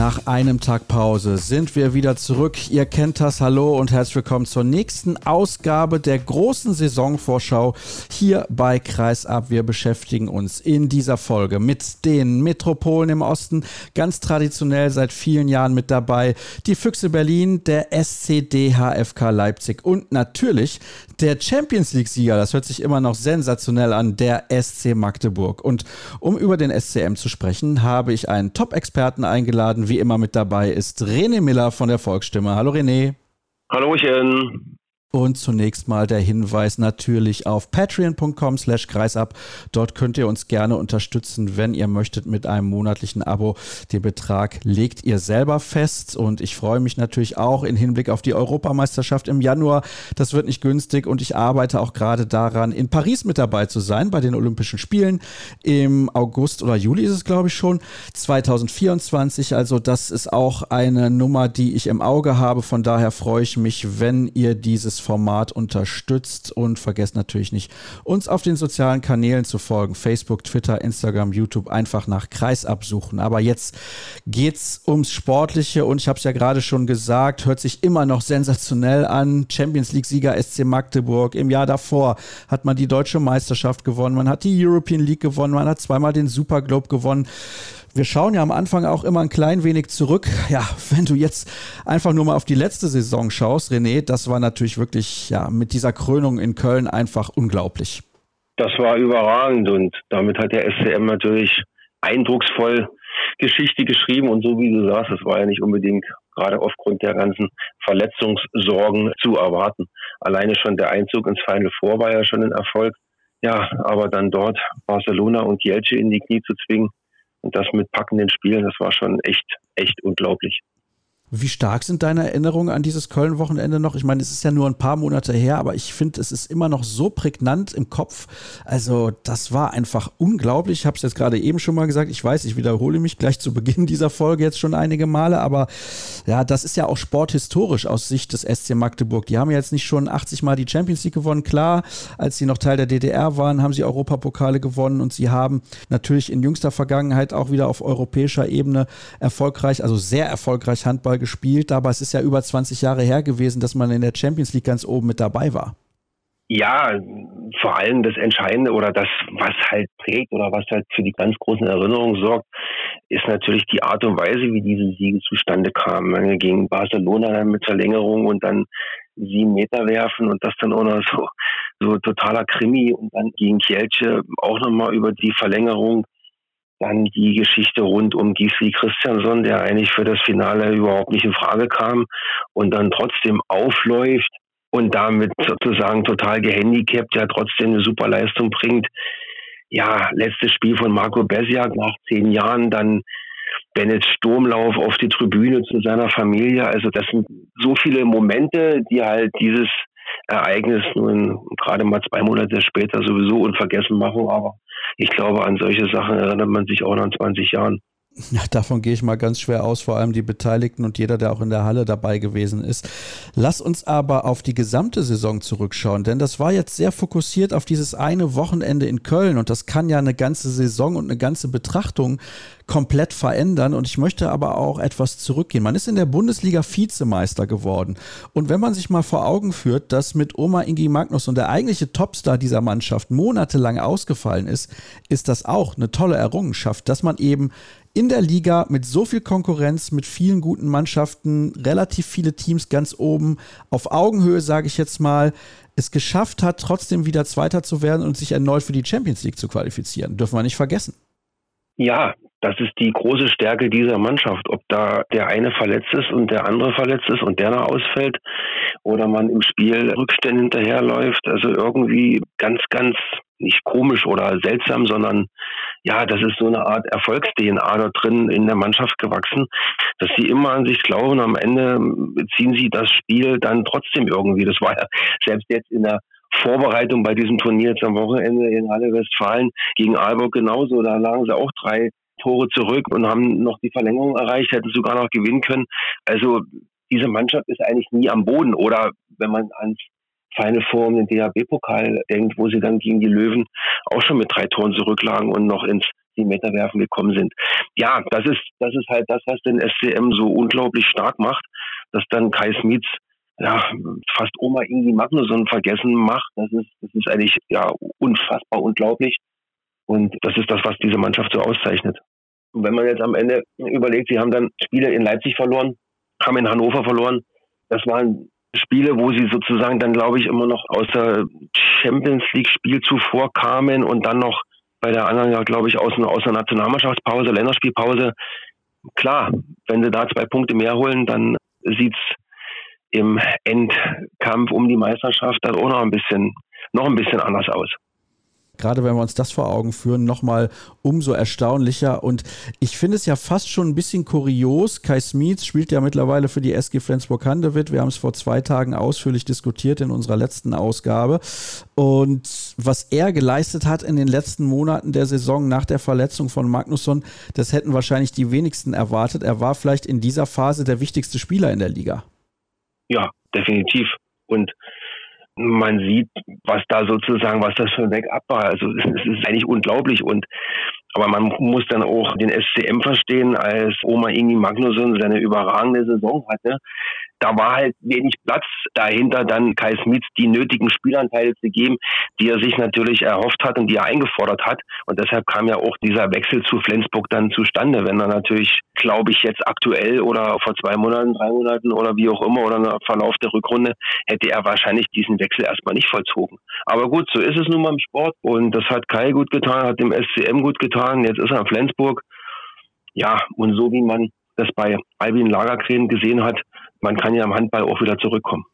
Nach einem Tag Pause sind wir wieder zurück. Ihr kennt das. Hallo und herzlich willkommen zur nächsten Ausgabe der großen Saisonvorschau hier bei Kreisab. Wir beschäftigen uns in dieser Folge mit den Metropolen im Osten, ganz traditionell seit vielen Jahren mit dabei. Die Füchse Berlin, der SCDHFK Leipzig und natürlich der Champions League-Sieger. Das hört sich immer noch sensationell an, der SC Magdeburg. Und um über den SCM zu sprechen, habe ich einen Top-Experten eingeladen wie immer mit dabei ist René Miller von der Volksstimme. Hallo René. Hallöchen. Und zunächst mal der Hinweis natürlich auf patreon.com slash kreisab. Dort könnt ihr uns gerne unterstützen, wenn ihr möchtet mit einem monatlichen Abo. Den Betrag legt ihr selber fest und ich freue mich natürlich auch in Hinblick auf die Europameisterschaft im Januar. Das wird nicht günstig und ich arbeite auch gerade daran, in Paris mit dabei zu sein bei den Olympischen Spielen. Im August oder Juli ist es, glaube ich, schon 2024. Also das ist auch eine Nummer, die ich im Auge habe. Von daher freue ich mich, wenn ihr dieses Format unterstützt und vergesst natürlich nicht, uns auf den sozialen Kanälen zu folgen. Facebook, Twitter, Instagram, YouTube. Einfach nach Kreis absuchen. Aber jetzt geht's ums Sportliche und ich habe es ja gerade schon gesagt, hört sich immer noch sensationell an. Champions League-Sieger SC Magdeburg. Im Jahr davor hat man die deutsche Meisterschaft gewonnen, man hat die European League gewonnen, man hat zweimal den Super Globe gewonnen. Wir schauen ja am Anfang auch immer ein klein wenig zurück. Ja, wenn du jetzt einfach nur mal auf die letzte Saison schaust, René, das war natürlich wirklich ja mit dieser Krönung in Köln einfach unglaublich. Das war überragend und damit hat der SCM natürlich eindrucksvoll Geschichte geschrieben und so wie du sagst, es war ja nicht unbedingt gerade aufgrund der ganzen Verletzungssorgen zu erwarten. Alleine schon der Einzug ins Final Four war ja schon ein Erfolg. Ja, aber dann dort Barcelona und Jelce in die Knie zu zwingen, und das mit packenden Spielen, das war schon echt, echt unglaublich. Wie stark sind deine Erinnerungen an dieses Köln-Wochenende noch? Ich meine, es ist ja nur ein paar Monate her, aber ich finde, es ist immer noch so prägnant im Kopf. Also, das war einfach unglaublich. Ich habe es jetzt gerade eben schon mal gesagt. Ich weiß, ich wiederhole mich gleich zu Beginn dieser Folge jetzt schon einige Male, aber ja, das ist ja auch sporthistorisch aus Sicht des SC Magdeburg. Die haben ja jetzt nicht schon 80 Mal die Champions League gewonnen. Klar, als sie noch Teil der DDR waren, haben sie Europapokale gewonnen und sie haben natürlich in jüngster Vergangenheit auch wieder auf europäischer Ebene erfolgreich, also sehr erfolgreich Handball gespielt, aber es ist ja über 20 Jahre her gewesen, dass man in der Champions League ganz oben mit dabei war. Ja, vor allem das Entscheidende oder das, was halt prägt oder was halt für die ganz großen Erinnerungen sorgt, ist natürlich die Art und Weise, wie diese Siege zustande kamen. Gegen Barcelona dann mit Verlängerung und dann sieben Meter werfen und das dann auch noch so, so totaler Krimi und dann gegen Kielce auch nochmal über die Verlängerung dann die Geschichte rund um Gisli Christiansson, der eigentlich für das Finale überhaupt nicht in Frage kam und dann trotzdem aufläuft und damit sozusagen total gehandicapt, ja trotzdem eine super Leistung bringt. Ja, letztes Spiel von Marco Besiak nach zehn Jahren, dann Bennett Sturmlauf auf die Tribüne zu seiner Familie. Also das sind so viele Momente, die halt dieses Ereignis nun gerade mal zwei Monate später sowieso unvergessen machen. Aber ich glaube, an solche Sachen erinnert man sich auch nach 20 Jahren. Ja, davon gehe ich mal ganz schwer aus, vor allem die Beteiligten und jeder, der auch in der Halle dabei gewesen ist. Lass uns aber auf die gesamte Saison zurückschauen, denn das war jetzt sehr fokussiert auf dieses eine Wochenende in Köln und das kann ja eine ganze Saison und eine ganze Betrachtung komplett verändern und ich möchte aber auch etwas zurückgehen. Man ist in der Bundesliga Vizemeister geworden und wenn man sich mal vor Augen führt, dass mit Oma Ingi Magnus und der eigentliche Topstar dieser Mannschaft monatelang ausgefallen ist, ist das auch eine tolle Errungenschaft, dass man eben in der Liga mit so viel Konkurrenz, mit vielen guten Mannschaften, relativ viele Teams ganz oben, auf Augenhöhe, sage ich jetzt mal, es geschafft hat, trotzdem wieder Zweiter zu werden und sich erneut für die Champions League zu qualifizieren. Dürfen wir nicht vergessen. Ja, das ist die große Stärke dieser Mannschaft. Ob da der eine verletzt ist und der andere verletzt ist und der noch ausfällt oder man im Spiel Rückstände hinterherläuft. Also irgendwie ganz, ganz nicht komisch oder seltsam, sondern ja, das ist so eine Art Erfolgs-DNA dort drin in der Mannschaft gewachsen, dass sie immer an sich glauben, am Ende ziehen sie das Spiel dann trotzdem irgendwie. Das war ja selbst jetzt in der Vorbereitung bei diesem Turnier jetzt am Wochenende in Halle Westfalen gegen Aalborg genauso. Da lagen sie auch drei Tore zurück und haben noch die Verlängerung erreicht, hätten sogar noch gewinnen können. Also diese Mannschaft ist eigentlich nie am Boden. Oder wenn man ans Final Four den DHB-Pokal denkt, wo sie dann gegen die Löwen auch schon mit drei Toren zurücklagen und noch ins Meter gekommen sind. Ja, das ist, das ist halt das, was den SCM so unglaublich stark macht, dass dann Kai Smits ja, fast Oma Ingi Magnusson vergessen macht. Das ist, das ist eigentlich ja unfassbar unglaublich. Und das ist das, was diese Mannschaft so auszeichnet. Und wenn man jetzt am Ende überlegt, sie haben dann Spiele in Leipzig verloren, haben in Hannover verloren. Das waren Spiele, wo sie sozusagen dann, glaube ich, immer noch aus der Champions League Spiel zuvor kamen und dann noch bei der anderen, ja, glaube ich, aus, aus einer Nationalmannschaftspause, Länderspielpause. Klar, wenn sie da zwei Punkte mehr holen, dann sieht's im Endkampf um die Meisterschaft dann auch noch ein bisschen, noch ein bisschen anders aus gerade wenn wir uns das vor Augen führen, nochmal umso erstaunlicher. Und ich finde es ja fast schon ein bisschen kurios. Kai Smith spielt ja mittlerweile für die SG Flensburg-Handewitt. Wir haben es vor zwei Tagen ausführlich diskutiert in unserer letzten Ausgabe. Und was er geleistet hat in den letzten Monaten der Saison nach der Verletzung von Magnusson, das hätten wahrscheinlich die wenigsten erwartet. Er war vielleicht in dieser Phase der wichtigste Spieler in der Liga. Ja, definitiv. Und man sieht, was da sozusagen, was das für ein Backup war. Also es ist eigentlich unglaublich und aber man muss dann auch den SCM verstehen, als Oma Ingi Magnusson seine überragende Saison hatte da war halt wenig Platz dahinter, dann Kai Smith die nötigen Spielanteile zu geben, die er sich natürlich erhofft hat und die er eingefordert hat. Und deshalb kam ja auch dieser Wechsel zu Flensburg dann zustande. Wenn er natürlich, glaube ich, jetzt aktuell oder vor zwei Monaten, drei Monaten oder wie auch immer oder im Verlauf der Rückrunde, hätte er wahrscheinlich diesen Wechsel erstmal nicht vollzogen. Aber gut, so ist es nun mal im Sport und das hat Kai gut getan, hat dem SCM gut getan. Jetzt ist er in Flensburg. Ja, und so wie man das bei Albin Lagerkren gesehen hat, man kann ja im Handball auch wieder zurückkommen.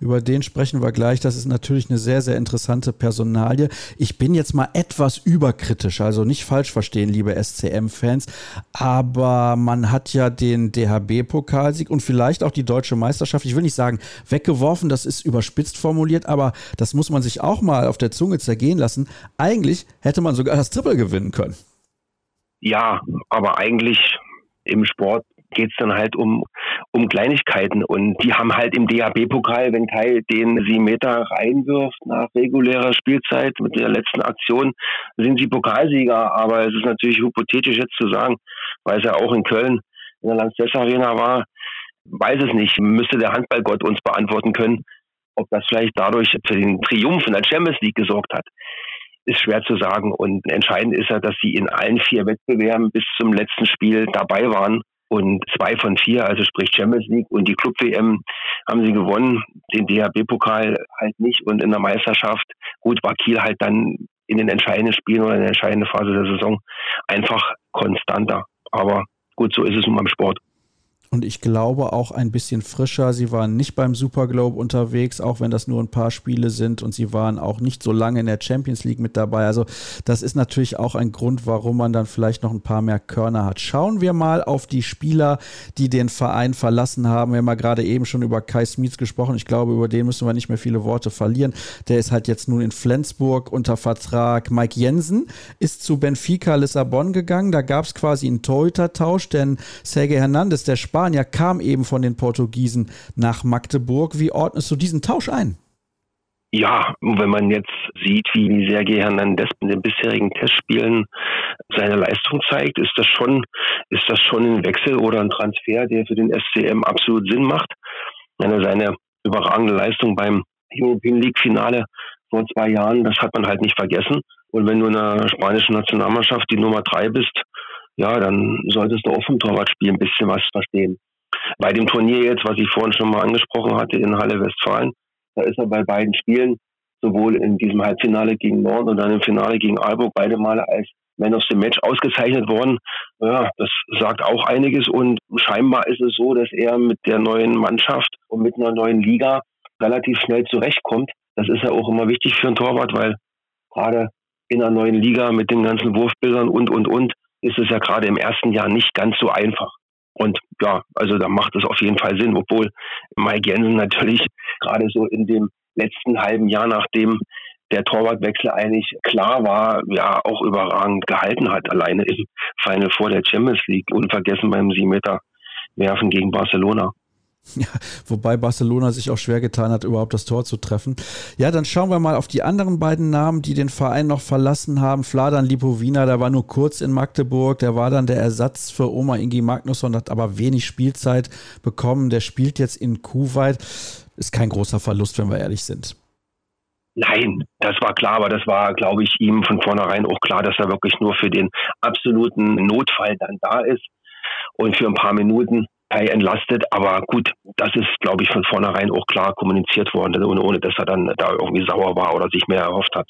Über den sprechen wir gleich. Das ist natürlich eine sehr, sehr interessante Personalie. Ich bin jetzt mal etwas überkritisch, also nicht falsch verstehen, liebe SCM-Fans. Aber man hat ja den DHB-Pokalsieg und vielleicht auch die deutsche Meisterschaft, ich will nicht sagen weggeworfen, das ist überspitzt formuliert, aber das muss man sich auch mal auf der Zunge zergehen lassen. Eigentlich hätte man sogar das Triple gewinnen können. Ja, aber eigentlich im Sport geht es dann halt um, um Kleinigkeiten. Und die haben halt im DHB-Pokal, wenn Kai den sieben Meter reinwirft nach regulärer Spielzeit mit der letzten Aktion, sind sie Pokalsieger. Aber es ist natürlich hypothetisch jetzt zu sagen, weil es ja auch in Köln in der Lanxess Arena war, weiß es nicht. Müsste der Handballgott uns beantworten können, ob das vielleicht dadurch für den Triumph in der Champions League gesorgt hat ist schwer zu sagen. Und entscheidend ist ja, dass sie in allen vier Wettbewerben bis zum letzten Spiel dabei waren. Und zwei von vier, also sprich Champions League und die Club WM, haben sie gewonnen. Den DHB-Pokal halt nicht. Und in der Meisterschaft, gut, war Kiel halt dann in den entscheidenden Spielen oder in der entscheidenden Phase der Saison einfach konstanter. Aber gut, so ist es nun beim Sport und ich glaube auch ein bisschen frischer. Sie waren nicht beim Super Globe unterwegs, auch wenn das nur ein paar Spiele sind und sie waren auch nicht so lange in der Champions League mit dabei. Also das ist natürlich auch ein Grund, warum man dann vielleicht noch ein paar mehr Körner hat. Schauen wir mal auf die Spieler, die den Verein verlassen haben. Wir haben ja gerade eben schon über Kai Smits gesprochen. Ich glaube, über den müssen wir nicht mehr viele Worte verlieren. Der ist halt jetzt nun in Flensburg unter Vertrag. Mike Jensen ist zu Benfica Lissabon gegangen. Da gab es quasi einen Torhüter-Tausch, denn Sergei Hernandez, der Spanier, Spanier kam eben von den Portugiesen nach Magdeburg. Wie ordnest du diesen Tausch ein? Ja, wenn man jetzt sieht, wie Sergei Hernandez in den bisherigen Testspielen seine Leistung zeigt, ist das schon, ist das schon ein Wechsel oder ein Transfer, der für den SCM absolut Sinn macht. Eine, seine überragende Leistung beim European League Finale vor zwei Jahren, das hat man halt nicht vergessen. Und wenn du in der spanischen Nationalmannschaft die Nummer drei bist, ja, dann solltest du auch vom Torwartspiel ein bisschen was verstehen. Bei dem Turnier jetzt, was ich vorhin schon mal angesprochen hatte in Halle Westfalen, da ist er bei beiden Spielen, sowohl in diesem Halbfinale gegen Nord und dann im Finale gegen Aalborg, beide Male als Man of the Match ausgezeichnet worden. Ja, das sagt auch einiges und scheinbar ist es so, dass er mit der neuen Mannschaft und mit einer neuen Liga relativ schnell zurechtkommt. Das ist ja auch immer wichtig für einen Torwart, weil gerade in einer neuen Liga mit den ganzen Wurfbildern und, und, und, ist es ja gerade im ersten Jahr nicht ganz so einfach. Und ja, also da macht es auf jeden Fall Sinn, obwohl Mike Jensen natürlich gerade so in dem letzten halben Jahr, nachdem der Torwartwechsel eigentlich klar war, ja auch überragend gehalten hat, alleine im Final vor der Champions League, unvergessen beim 7 Meter werfen gegen Barcelona. Ja, wobei Barcelona sich auch schwer getan hat, überhaupt das Tor zu treffen. Ja, dann schauen wir mal auf die anderen beiden Namen, die den Verein noch verlassen haben. Fladan Lipovina, der war nur kurz in Magdeburg, der war dann der Ersatz für Oma Ingi Magnusson, hat aber wenig Spielzeit bekommen. Der spielt jetzt in Kuwait. Ist kein großer Verlust, wenn wir ehrlich sind. Nein, das war klar, aber das war, glaube ich, ihm von vornherein auch klar, dass er wirklich nur für den absoluten Notfall dann da ist und für ein paar Minuten entlastet. Aber gut, das ist, glaube ich, von vornherein auch klar kommuniziert worden, ohne, ohne dass er dann da irgendwie sauer war oder sich mehr erhofft hat.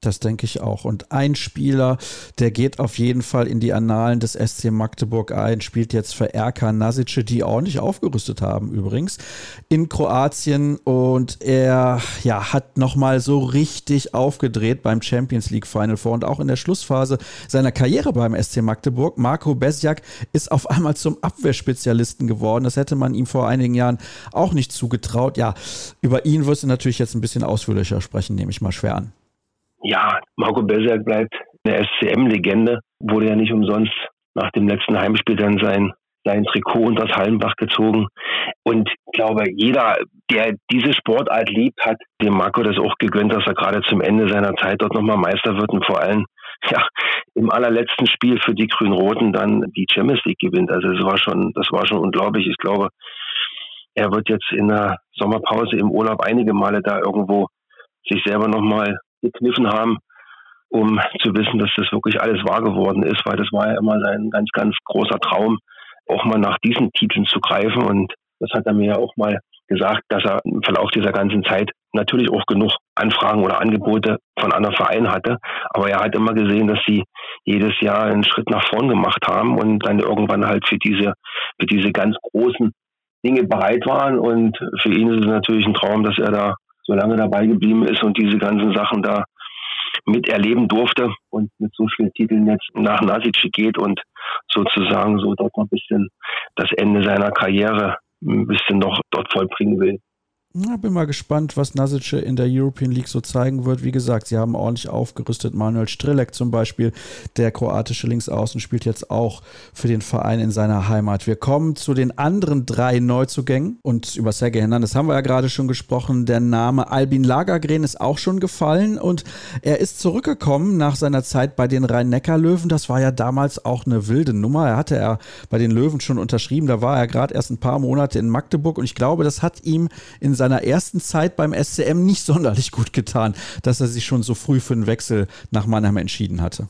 Das denke ich auch. Und ein Spieler, der geht auf jeden Fall in die Annalen des SC Magdeburg ein, spielt jetzt für RK Nasice, die ordentlich aufgerüstet haben übrigens, in Kroatien. Und er ja, hat nochmal so richtig aufgedreht beim Champions League Final Four und auch in der Schlussphase seiner Karriere beim SC Magdeburg. Marco Besjak ist auf einmal zum Abwehrspezialisten geworden. Das hätte man ihm vor einigen Jahren auch nicht zugetraut. Ja, über ihn wirst du natürlich jetzt ein bisschen ausführlicher sprechen, nehme ich mal schwer an ja, Marco Berserk bleibt eine SCM-Legende, wurde ja nicht umsonst nach dem letzten Heimspiel dann sein, sein Trikot unter das Hallenbach gezogen. Und ich glaube, jeder, der diese Sportart liebt, hat dem Marco das auch gegönnt, dass er gerade zum Ende seiner Zeit dort nochmal Meister wird und vor allem ja, im allerletzten Spiel für die Grün-Roten dann die Champions League gewinnt. Also das war schon, das war schon unglaublich. Ich glaube, er wird jetzt in der Sommerpause im Urlaub einige Male da irgendwo sich selber nochmal gekniffen haben, um zu wissen, dass das wirklich alles wahr geworden ist, weil das war ja immer sein ganz, ganz großer Traum, auch mal nach diesen Titeln zu greifen. Und das hat er mir ja auch mal gesagt, dass er im Verlauf dieser ganzen Zeit natürlich auch genug Anfragen oder Angebote von anderen Vereinen hatte. Aber er hat immer gesehen, dass sie jedes Jahr einen Schritt nach vorn gemacht haben und dann irgendwann halt für diese, für diese ganz großen Dinge bereit waren. Und für ihn ist es natürlich ein Traum, dass er da so lange dabei geblieben ist und diese ganzen Sachen da miterleben durfte und mit so vielen Titeln jetzt nach Nasic geht und sozusagen so dort noch ein bisschen das Ende seiner Karriere ein bisschen noch dort vollbringen will. Ja, bin mal gespannt, was Nasice in der European League so zeigen wird. Wie gesagt, sie haben ordentlich aufgerüstet. Manuel Strelek zum Beispiel, der kroatische Linksaußen, spielt jetzt auch für den Verein in seiner Heimat. Wir kommen zu den anderen drei Neuzugängen. Und über Sergei Hernandez haben wir ja gerade schon gesprochen. Der Name Albin Lagergren ist auch schon gefallen und er ist zurückgekommen nach seiner Zeit bei den Rhein-Neckar-Löwen. Das war ja damals auch eine wilde Nummer. Er hatte er bei den Löwen schon unterschrieben. Da war er gerade erst ein paar Monate in Magdeburg und ich glaube, das hat ihm in seiner seiner ersten Zeit beim SCM nicht sonderlich gut getan, dass er sich schon so früh für einen Wechsel nach Mannheim entschieden hatte.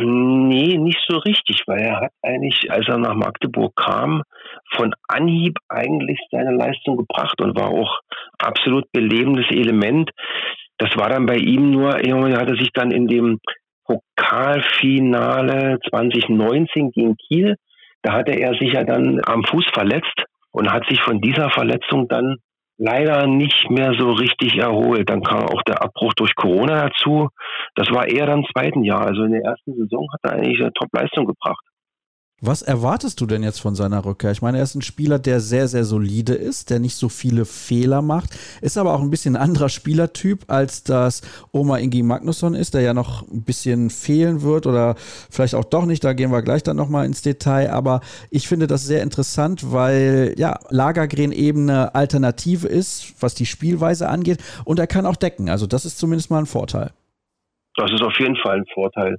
Nee, nicht so richtig, weil er hat eigentlich, als er nach Magdeburg kam, von Anhieb eigentlich seine Leistung gebracht und war auch absolut belebendes Element. Das war dann bei ihm nur, er hatte sich dann in dem Pokalfinale 2019 gegen Kiel, da hatte er sich ja dann am Fuß verletzt und hat sich von dieser Verletzung dann leider nicht mehr so richtig erholt. Dann kam auch der Abbruch durch Corona dazu. Das war eher dann im zweiten Jahr. Also in der ersten Saison hat er eigentlich eine Top-Leistung gebracht. Was erwartest du denn jetzt von seiner Rückkehr? Ich meine, er ist ein Spieler, der sehr, sehr solide ist, der nicht so viele Fehler macht, ist aber auch ein bisschen ein anderer Spielertyp, als das Oma Ingi Magnusson ist, der ja noch ein bisschen fehlen wird oder vielleicht auch doch nicht, da gehen wir gleich dann nochmal ins Detail, aber ich finde das sehr interessant, weil ja, Lagergren eben eine Alternative ist, was die Spielweise angeht und er kann auch decken, also das ist zumindest mal ein Vorteil. Das ist auf jeden Fall ein Vorteil.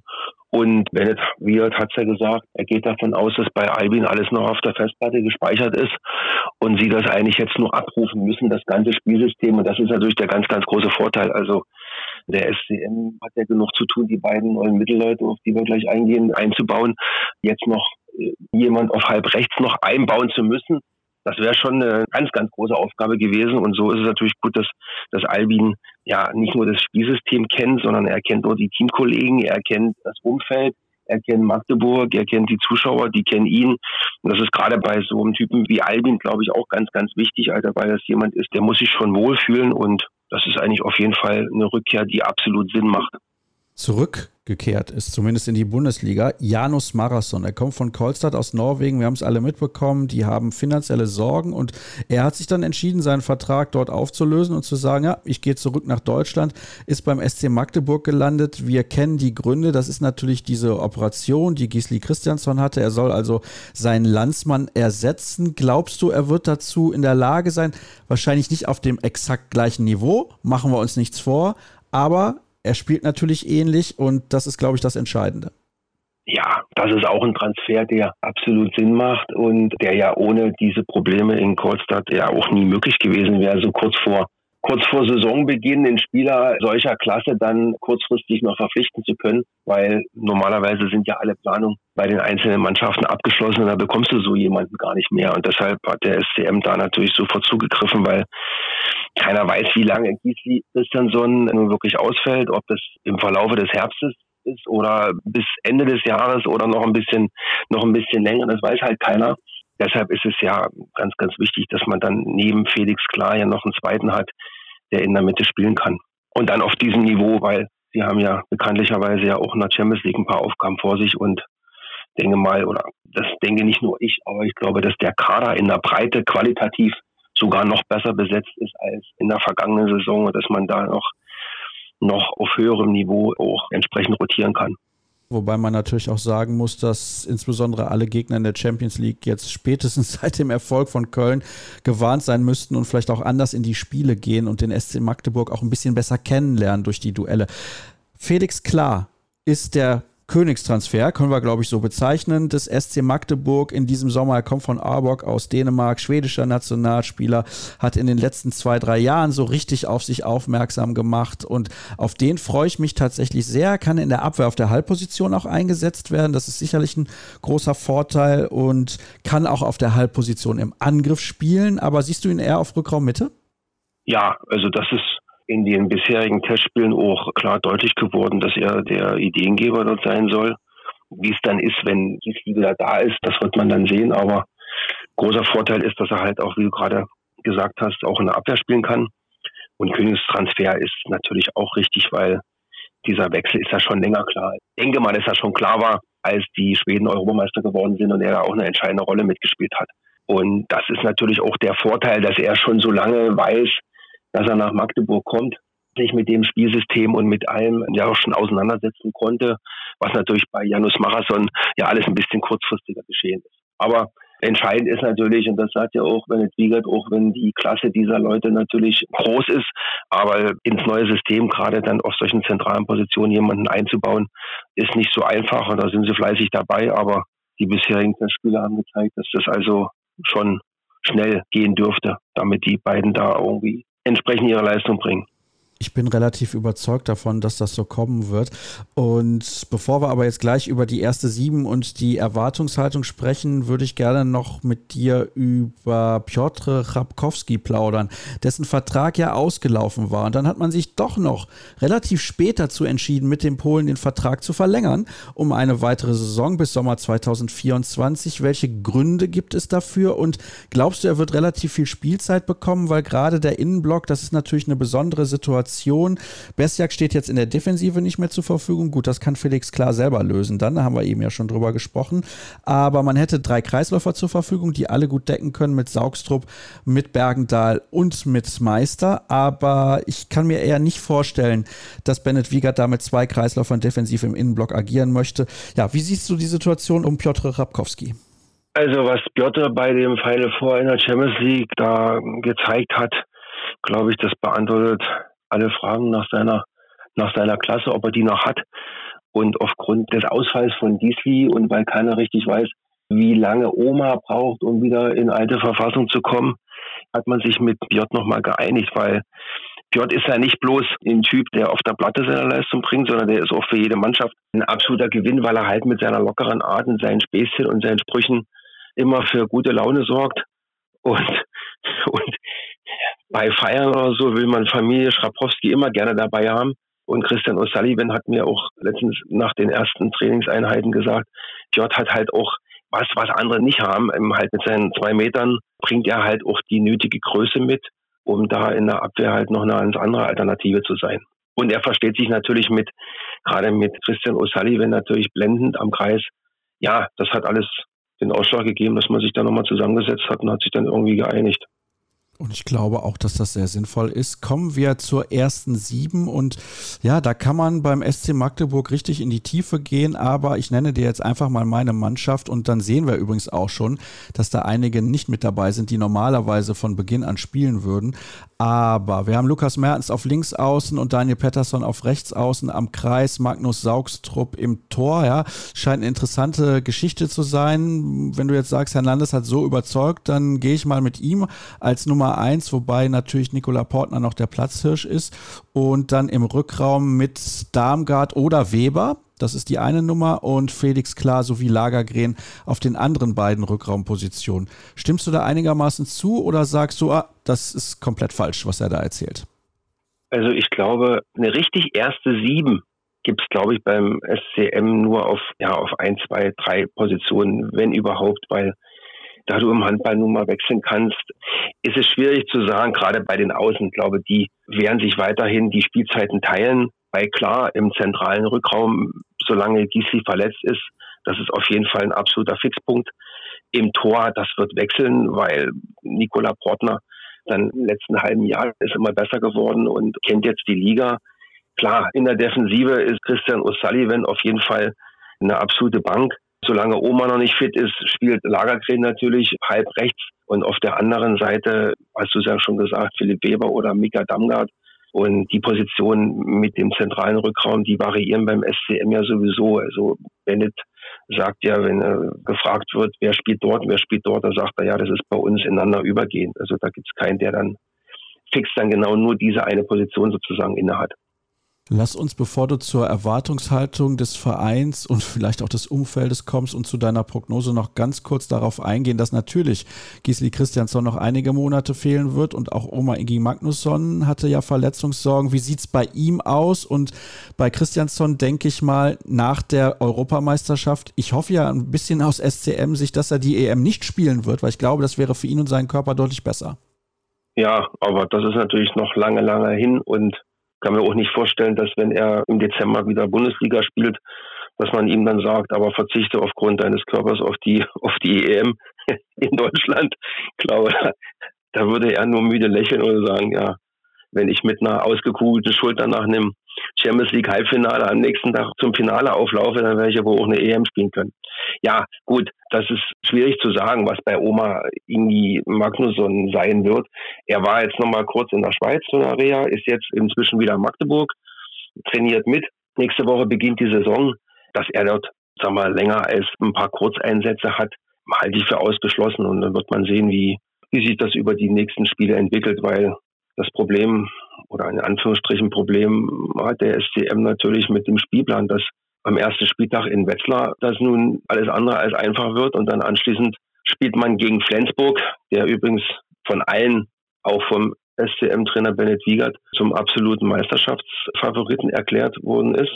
Und Bennett Wirt hat ja gesagt, er geht davon aus, dass bei Albin alles noch auf der Festplatte gespeichert ist und sie das eigentlich jetzt nur abrufen müssen, das ganze Spielsystem. Und das ist natürlich der ganz, ganz große Vorteil. Also der SCM hat ja genug zu tun, die beiden neuen Mittelleute, auf die wir gleich eingehen, einzubauen. Jetzt noch äh, jemand auf halb rechts noch einbauen zu müssen, das wäre schon eine ganz, ganz große Aufgabe gewesen. Und so ist es natürlich gut, dass, dass Albin ja nicht nur das Spielsystem kennt, sondern er kennt auch die Teamkollegen, er kennt das Umfeld, er kennt Magdeburg, er kennt die Zuschauer, die kennen ihn. Und das ist gerade bei so einem Typen wie Albin, glaube ich, auch ganz, ganz wichtig, Alter, weil das jemand ist, der muss sich schon wohlfühlen und das ist eigentlich auf jeden Fall eine Rückkehr, die absolut Sinn macht. Zurück zurückgekehrt ist, zumindest in die Bundesliga. Janus Marathon, er kommt von Kolstad aus Norwegen, wir haben es alle mitbekommen, die haben finanzielle Sorgen und er hat sich dann entschieden, seinen Vertrag dort aufzulösen und zu sagen, ja, ich gehe zurück nach Deutschland, ist beim SC Magdeburg gelandet. Wir kennen die Gründe, das ist natürlich diese Operation, die Gisli Christiansson hatte. Er soll also seinen Landsmann ersetzen. Glaubst du, er wird dazu in der Lage sein? Wahrscheinlich nicht auf dem exakt gleichen Niveau, machen wir uns nichts vor, aber er spielt natürlich ähnlich und das ist, glaube ich, das Entscheidende. Ja, das ist auch ein Transfer, der absolut Sinn macht und der ja ohne diese Probleme in Kolstadt ja auch nie möglich gewesen wäre, so kurz vor kurz vor Saisonbeginn einen Spieler solcher Klasse dann kurzfristig noch verpflichten zu können, weil normalerweise sind ja alle Planungen bei den einzelnen Mannschaften abgeschlossen und da bekommst du so jemanden gar nicht mehr. Und deshalb hat der SCM da natürlich sofort zugegriffen, weil keiner weiß, wie lange Gisli Christiansson nun wirklich ausfällt, ob das im Verlaufe des Herbstes ist oder bis Ende des Jahres oder noch ein bisschen, noch ein bisschen länger. Das weiß halt keiner. Deshalb ist es ja ganz, ganz wichtig, dass man dann neben Felix Klar ja noch einen zweiten hat, der in der Mitte spielen kann. Und dann auf diesem Niveau, weil sie haben ja bekanntlicherweise ja auch in der Champions League ein paar Aufgaben vor sich und denke mal, oder das denke nicht nur ich, aber ich glaube, dass der Kader in der Breite qualitativ sogar noch besser besetzt ist als in der vergangenen Saison und dass man da noch, noch auf höherem Niveau auch entsprechend rotieren kann. Wobei man natürlich auch sagen muss, dass insbesondere alle Gegner in der Champions League jetzt spätestens seit dem Erfolg von Köln gewarnt sein müssten und vielleicht auch anders in die Spiele gehen und den SC Magdeburg auch ein bisschen besser kennenlernen durch die Duelle. Felix Klar ist der Königstransfer, können wir glaube ich so bezeichnen, des SC Magdeburg in diesem Sommer. Er kommt von Aalborg aus Dänemark, schwedischer Nationalspieler, hat in den letzten zwei, drei Jahren so richtig auf sich aufmerksam gemacht und auf den freue ich mich tatsächlich sehr. Kann in der Abwehr auf der Halbposition auch eingesetzt werden. Das ist sicherlich ein großer Vorteil und kann auch auf der Halbposition im Angriff spielen. Aber siehst du ihn eher auf Rückraummitte? Ja, also das ist in den bisherigen Testspielen auch klar deutlich geworden, dass er der Ideengeber dort sein soll. Wie es dann ist, wenn Gisli wieder da ist, das wird man dann sehen. Aber großer Vorteil ist, dass er halt auch, wie du gerade gesagt hast, auch in der Abwehr spielen kann. Und Königstransfer ist natürlich auch richtig, weil dieser Wechsel ist ja schon länger klar. Ich denke mal, dass er schon klar war, als die Schweden Europameister geworden sind und er da auch eine entscheidende Rolle mitgespielt hat. Und das ist natürlich auch der Vorteil, dass er schon so lange weiß, dass er nach Magdeburg kommt, sich mit dem Spielsystem und mit allem ja auch schon auseinandersetzen konnte, was natürlich bei Janus Marathon ja alles ein bisschen kurzfristiger geschehen ist. Aber entscheidend ist natürlich, und das sagt ja auch Bennett Wiegert, auch wenn die Klasse dieser Leute natürlich groß ist, aber ins neue System gerade dann auf solchen zentralen Positionen jemanden einzubauen, ist nicht so einfach und da sind sie fleißig dabei, aber die bisherigen Spieler haben gezeigt, dass das also schon schnell gehen dürfte, damit die beiden da irgendwie entsprechend ihre Leistung bringen. Ich bin relativ überzeugt davon, dass das so kommen wird. Und bevor wir aber jetzt gleich über die erste Sieben und die Erwartungshaltung sprechen, würde ich gerne noch mit dir über Piotr Chrapkowski plaudern, dessen Vertrag ja ausgelaufen war. Und dann hat man sich doch noch relativ spät dazu entschieden, mit dem Polen den Vertrag zu verlängern, um eine weitere Saison bis Sommer 2024. Welche Gründe gibt es dafür? Und glaubst du, er wird relativ viel Spielzeit bekommen? Weil gerade der Innenblock, das ist natürlich eine besondere Situation Situation. Besjak steht jetzt in der Defensive nicht mehr zur Verfügung. Gut, das kann Felix klar selber lösen. Dann da haben wir eben ja schon drüber gesprochen. Aber man hätte drei Kreisläufer zur Verfügung, die alle gut decken können mit Saugstrup, mit Bergendahl und mit Meister. Aber ich kann mir eher nicht vorstellen, dass Bennett Wiegert da mit zwei Kreisläufern defensiv im Innenblock agieren möchte. Ja, wie siehst du die Situation um Piotr Rabkowski? Also was Piotr bei dem Final Four in der Champions League da gezeigt hat, glaube ich, das beantwortet alle fragen nach seiner, nach seiner Klasse, ob er die noch hat. Und aufgrund des Ausfalls von Gisli und weil keiner richtig weiß, wie lange Oma braucht, um wieder in alte Verfassung zu kommen, hat man sich mit Björn nochmal geeinigt, weil Björn ist ja nicht bloß ein Typ, der auf der Platte seine Leistung bringt, sondern der ist auch für jede Mannschaft ein absoluter Gewinn, weil er halt mit seiner lockeren Art und seinen Späßchen und seinen Sprüchen immer für gute Laune sorgt. Und, und bei Feiern oder so will man Familie Schrapowski immer gerne dabei haben. Und Christian O'Sullivan hat mir auch letztens nach den ersten Trainingseinheiten gesagt, J hat halt auch was, was andere nicht haben. Halt mit seinen zwei Metern bringt er halt auch die nötige Größe mit, um da in der Abwehr halt noch eine ganz andere Alternative zu sein. Und er versteht sich natürlich mit, gerade mit Christian O'Sullivan natürlich blendend am Kreis. Ja, das hat alles den Ausschlag gegeben, dass man sich da nochmal zusammengesetzt hat und hat sich dann irgendwie geeinigt. Und ich glaube auch, dass das sehr sinnvoll ist. Kommen wir zur ersten sieben und ja, da kann man beim SC Magdeburg richtig in die Tiefe gehen, aber ich nenne dir jetzt einfach mal meine Mannschaft und dann sehen wir übrigens auch schon, dass da einige nicht mit dabei sind, die normalerweise von Beginn an spielen würden. Aber wir haben Lukas Mertens auf links außen und Daniel Pettersson auf rechts außen am Kreis, Magnus Saugstrup im Tor. Ja, scheint eine interessante Geschichte zu sein. Wenn du jetzt sagst, Hernandez hat so überzeugt, dann gehe ich mal mit ihm als Nummer eins, wobei natürlich Nikola Portner noch der Platzhirsch ist. Und dann im Rückraum mit Darmgard oder Weber. Das ist die eine Nummer und Felix Klar sowie Lagergren auf den anderen beiden Rückraumpositionen. Stimmst du da einigermaßen zu oder sagst du, ah, das ist komplett falsch, was er da erzählt? Also ich glaube, eine richtig erste Sieben gibt es, glaube ich, beim SCM nur auf, ja, auf ein, zwei, drei Positionen, wenn überhaupt, weil da du im Handball nun mal wechseln kannst, ist es schwierig zu sagen, gerade bei den Außen, glaube die werden sich weiterhin die Spielzeiten teilen. Weil klar, im zentralen Rückraum solange Gisli verletzt ist. Das ist auf jeden Fall ein absoluter Fixpunkt. Im Tor, das wird wechseln, weil Nikola Portner dann im letzten halben Jahr ist immer besser geworden und kennt jetzt die Liga. Klar, in der Defensive ist Christian O'Sullivan auf jeden Fall eine absolute Bank. Solange Oma noch nicht fit ist, spielt Lagergren natürlich halb rechts. Und auf der anderen Seite, hast du es ja schon gesagt, Philipp Weber oder Mika Damgard, und die Positionen mit dem zentralen Rückraum, die variieren beim SCM ja sowieso. Also Bennett sagt ja, wenn er gefragt wird, wer spielt dort, wer spielt dort, dann sagt er, ja, das ist bei uns ineinander übergehend. Also da gibt es keinen, der dann fix dann genau nur diese eine Position sozusagen innehat. Lass uns, bevor du zur Erwartungshaltung des Vereins und vielleicht auch des Umfeldes kommst und zu deiner Prognose noch ganz kurz darauf eingehen, dass natürlich Gisli Christiansson noch einige Monate fehlen wird und auch Oma Ingi Magnusson hatte ja Verletzungssorgen. Wie sieht es bei ihm aus? Und bei Christiansson denke ich mal nach der Europameisterschaft, ich hoffe ja ein bisschen aus SCM sich, dass er die EM nicht spielen wird, weil ich glaube, das wäre für ihn und seinen Körper deutlich besser. Ja, aber das ist natürlich noch lange, lange hin und kann mir auch nicht vorstellen, dass wenn er im Dezember wieder Bundesliga spielt, dass man ihm dann sagt, aber verzichte aufgrund deines Körpers auf die, auf die EM in Deutschland. Ich glaube, da würde er nur müde lächeln oder sagen, ja, wenn ich mit einer ausgekugelten Schulter nach einem Champions League Halbfinale am nächsten Tag zum Finale auflaufe, dann werde ich aber auch eine EM spielen können. Ja, gut, das ist schwierig zu sagen, was bei Oma Ingi Magnusson sein wird. Er war jetzt nochmal kurz in der Schweiz in der Reha, ist jetzt inzwischen wieder in Magdeburg, trainiert mit. Nächste Woche beginnt die Saison. Dass er dort, sag mal, länger als ein paar Kurzeinsätze hat, halte ich für ausgeschlossen und dann wird man sehen, wie, wie sich das über die nächsten Spiele entwickelt, weil das Problem oder in Anführungsstrichen Problem hat der SCM natürlich mit dem Spielplan, dass am ersten Spieltag in Wetzlar das nun alles andere als einfach wird und dann anschließend spielt man gegen Flensburg, der übrigens von allen, auch vom SCM-Trainer Bennett Wiegert, zum absoluten Meisterschaftsfavoriten erklärt worden ist.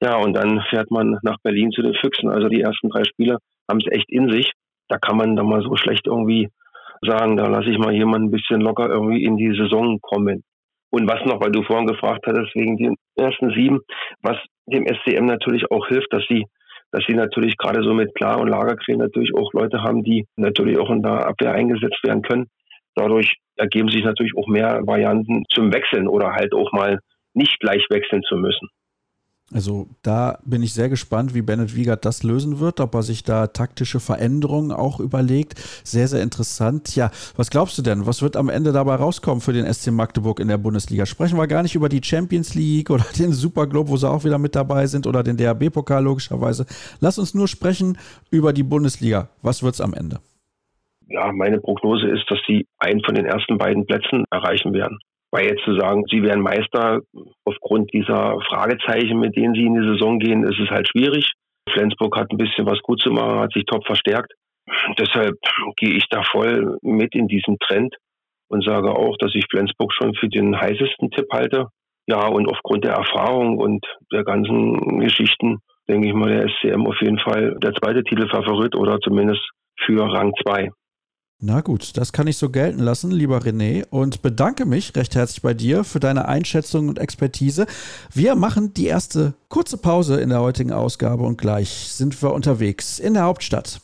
Ja, und dann fährt man nach Berlin zu den Füchsen. Also die ersten drei Spiele haben es echt in sich. Da kann man dann mal so schlecht irgendwie sagen, da lasse ich mal jemanden ein bisschen locker irgendwie in die Saison kommen. Und was noch, weil du vorhin gefragt hattest, wegen den ersten sieben, was dem SCM natürlich auch hilft, dass sie, dass sie natürlich gerade so mit Klar und Lagercreme natürlich auch Leute haben, die natürlich auch in der Abwehr eingesetzt werden können. Dadurch ergeben sich natürlich auch mehr Varianten zum Wechseln oder halt auch mal nicht gleich wechseln zu müssen. Also da bin ich sehr gespannt, wie Bennett Wiegert das lösen wird, ob er sich da taktische Veränderungen auch überlegt. Sehr, sehr interessant. Ja, was glaubst du denn? Was wird am Ende dabei rauskommen für den SC Magdeburg in der Bundesliga? Sprechen wir gar nicht über die Champions League oder den Superglobe, wo sie auch wieder mit dabei sind oder den DRB-Pokal logischerweise. Lass uns nur sprechen über die Bundesliga. Was wird es am Ende? Ja, meine Prognose ist, dass sie einen von den ersten beiden Plätzen erreichen werden. Weil jetzt zu sagen, sie werden Meister aufgrund dieser Fragezeichen, mit denen sie in die Saison gehen, ist es halt schwierig. Flensburg hat ein bisschen was gut zu machen, hat sich top verstärkt. Deshalb gehe ich da voll mit in diesen Trend und sage auch, dass ich Flensburg schon für den heißesten Tipp halte. Ja, und aufgrund der Erfahrung und der ganzen Geschichten denke ich mal, der SCM auf jeden Fall der zweite Titelfavorit oder zumindest für Rang 2. Na gut, das kann ich so gelten lassen, lieber René, und bedanke mich recht herzlich bei dir für deine Einschätzung und Expertise. Wir machen die erste kurze Pause in der heutigen Ausgabe und gleich sind wir unterwegs in der Hauptstadt.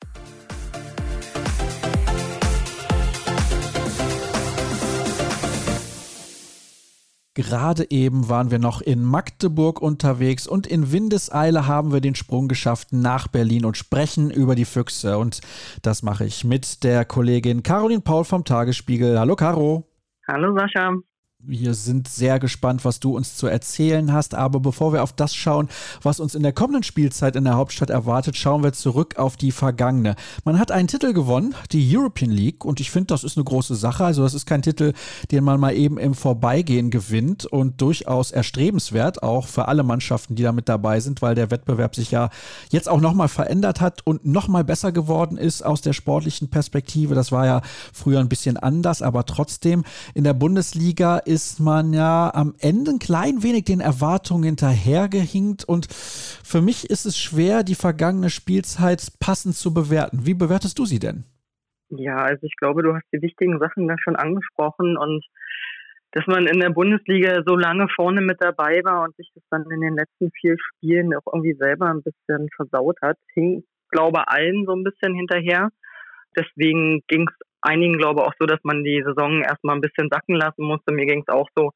Gerade eben waren wir noch in Magdeburg unterwegs und in Windeseile haben wir den Sprung geschafft nach Berlin und sprechen über die Füchse. Und das mache ich mit der Kollegin Caroline Paul vom Tagesspiegel. Hallo Caro. Hallo Sascha. Wir sind sehr gespannt, was du uns zu erzählen hast. Aber bevor wir auf das schauen, was uns in der kommenden Spielzeit in der Hauptstadt erwartet, schauen wir zurück auf die vergangene. Man hat einen Titel gewonnen, die European League. Und ich finde, das ist eine große Sache. Also das ist kein Titel, den man mal eben im Vorbeigehen gewinnt und durchaus erstrebenswert, auch für alle Mannschaften, die da mit dabei sind, weil der Wettbewerb sich ja jetzt auch nochmal verändert hat und nochmal besser geworden ist aus der sportlichen Perspektive. Das war ja früher ein bisschen anders, aber trotzdem in der Bundesliga ist man ja am Ende ein klein wenig den Erwartungen hinterhergehinkt und für mich ist es schwer, die vergangene Spielzeit passend zu bewerten. Wie bewertest du sie denn? Ja, also ich glaube, du hast die wichtigen Sachen da schon angesprochen und dass man in der Bundesliga so lange vorne mit dabei war und sich das dann in den letzten vier Spielen auch irgendwie selber ein bisschen versaut hat, hing, glaube allen so ein bisschen hinterher. Deswegen ging es einigen glaube auch so, dass man die Saison erstmal ein bisschen sacken lassen musste. Mir ging es auch so.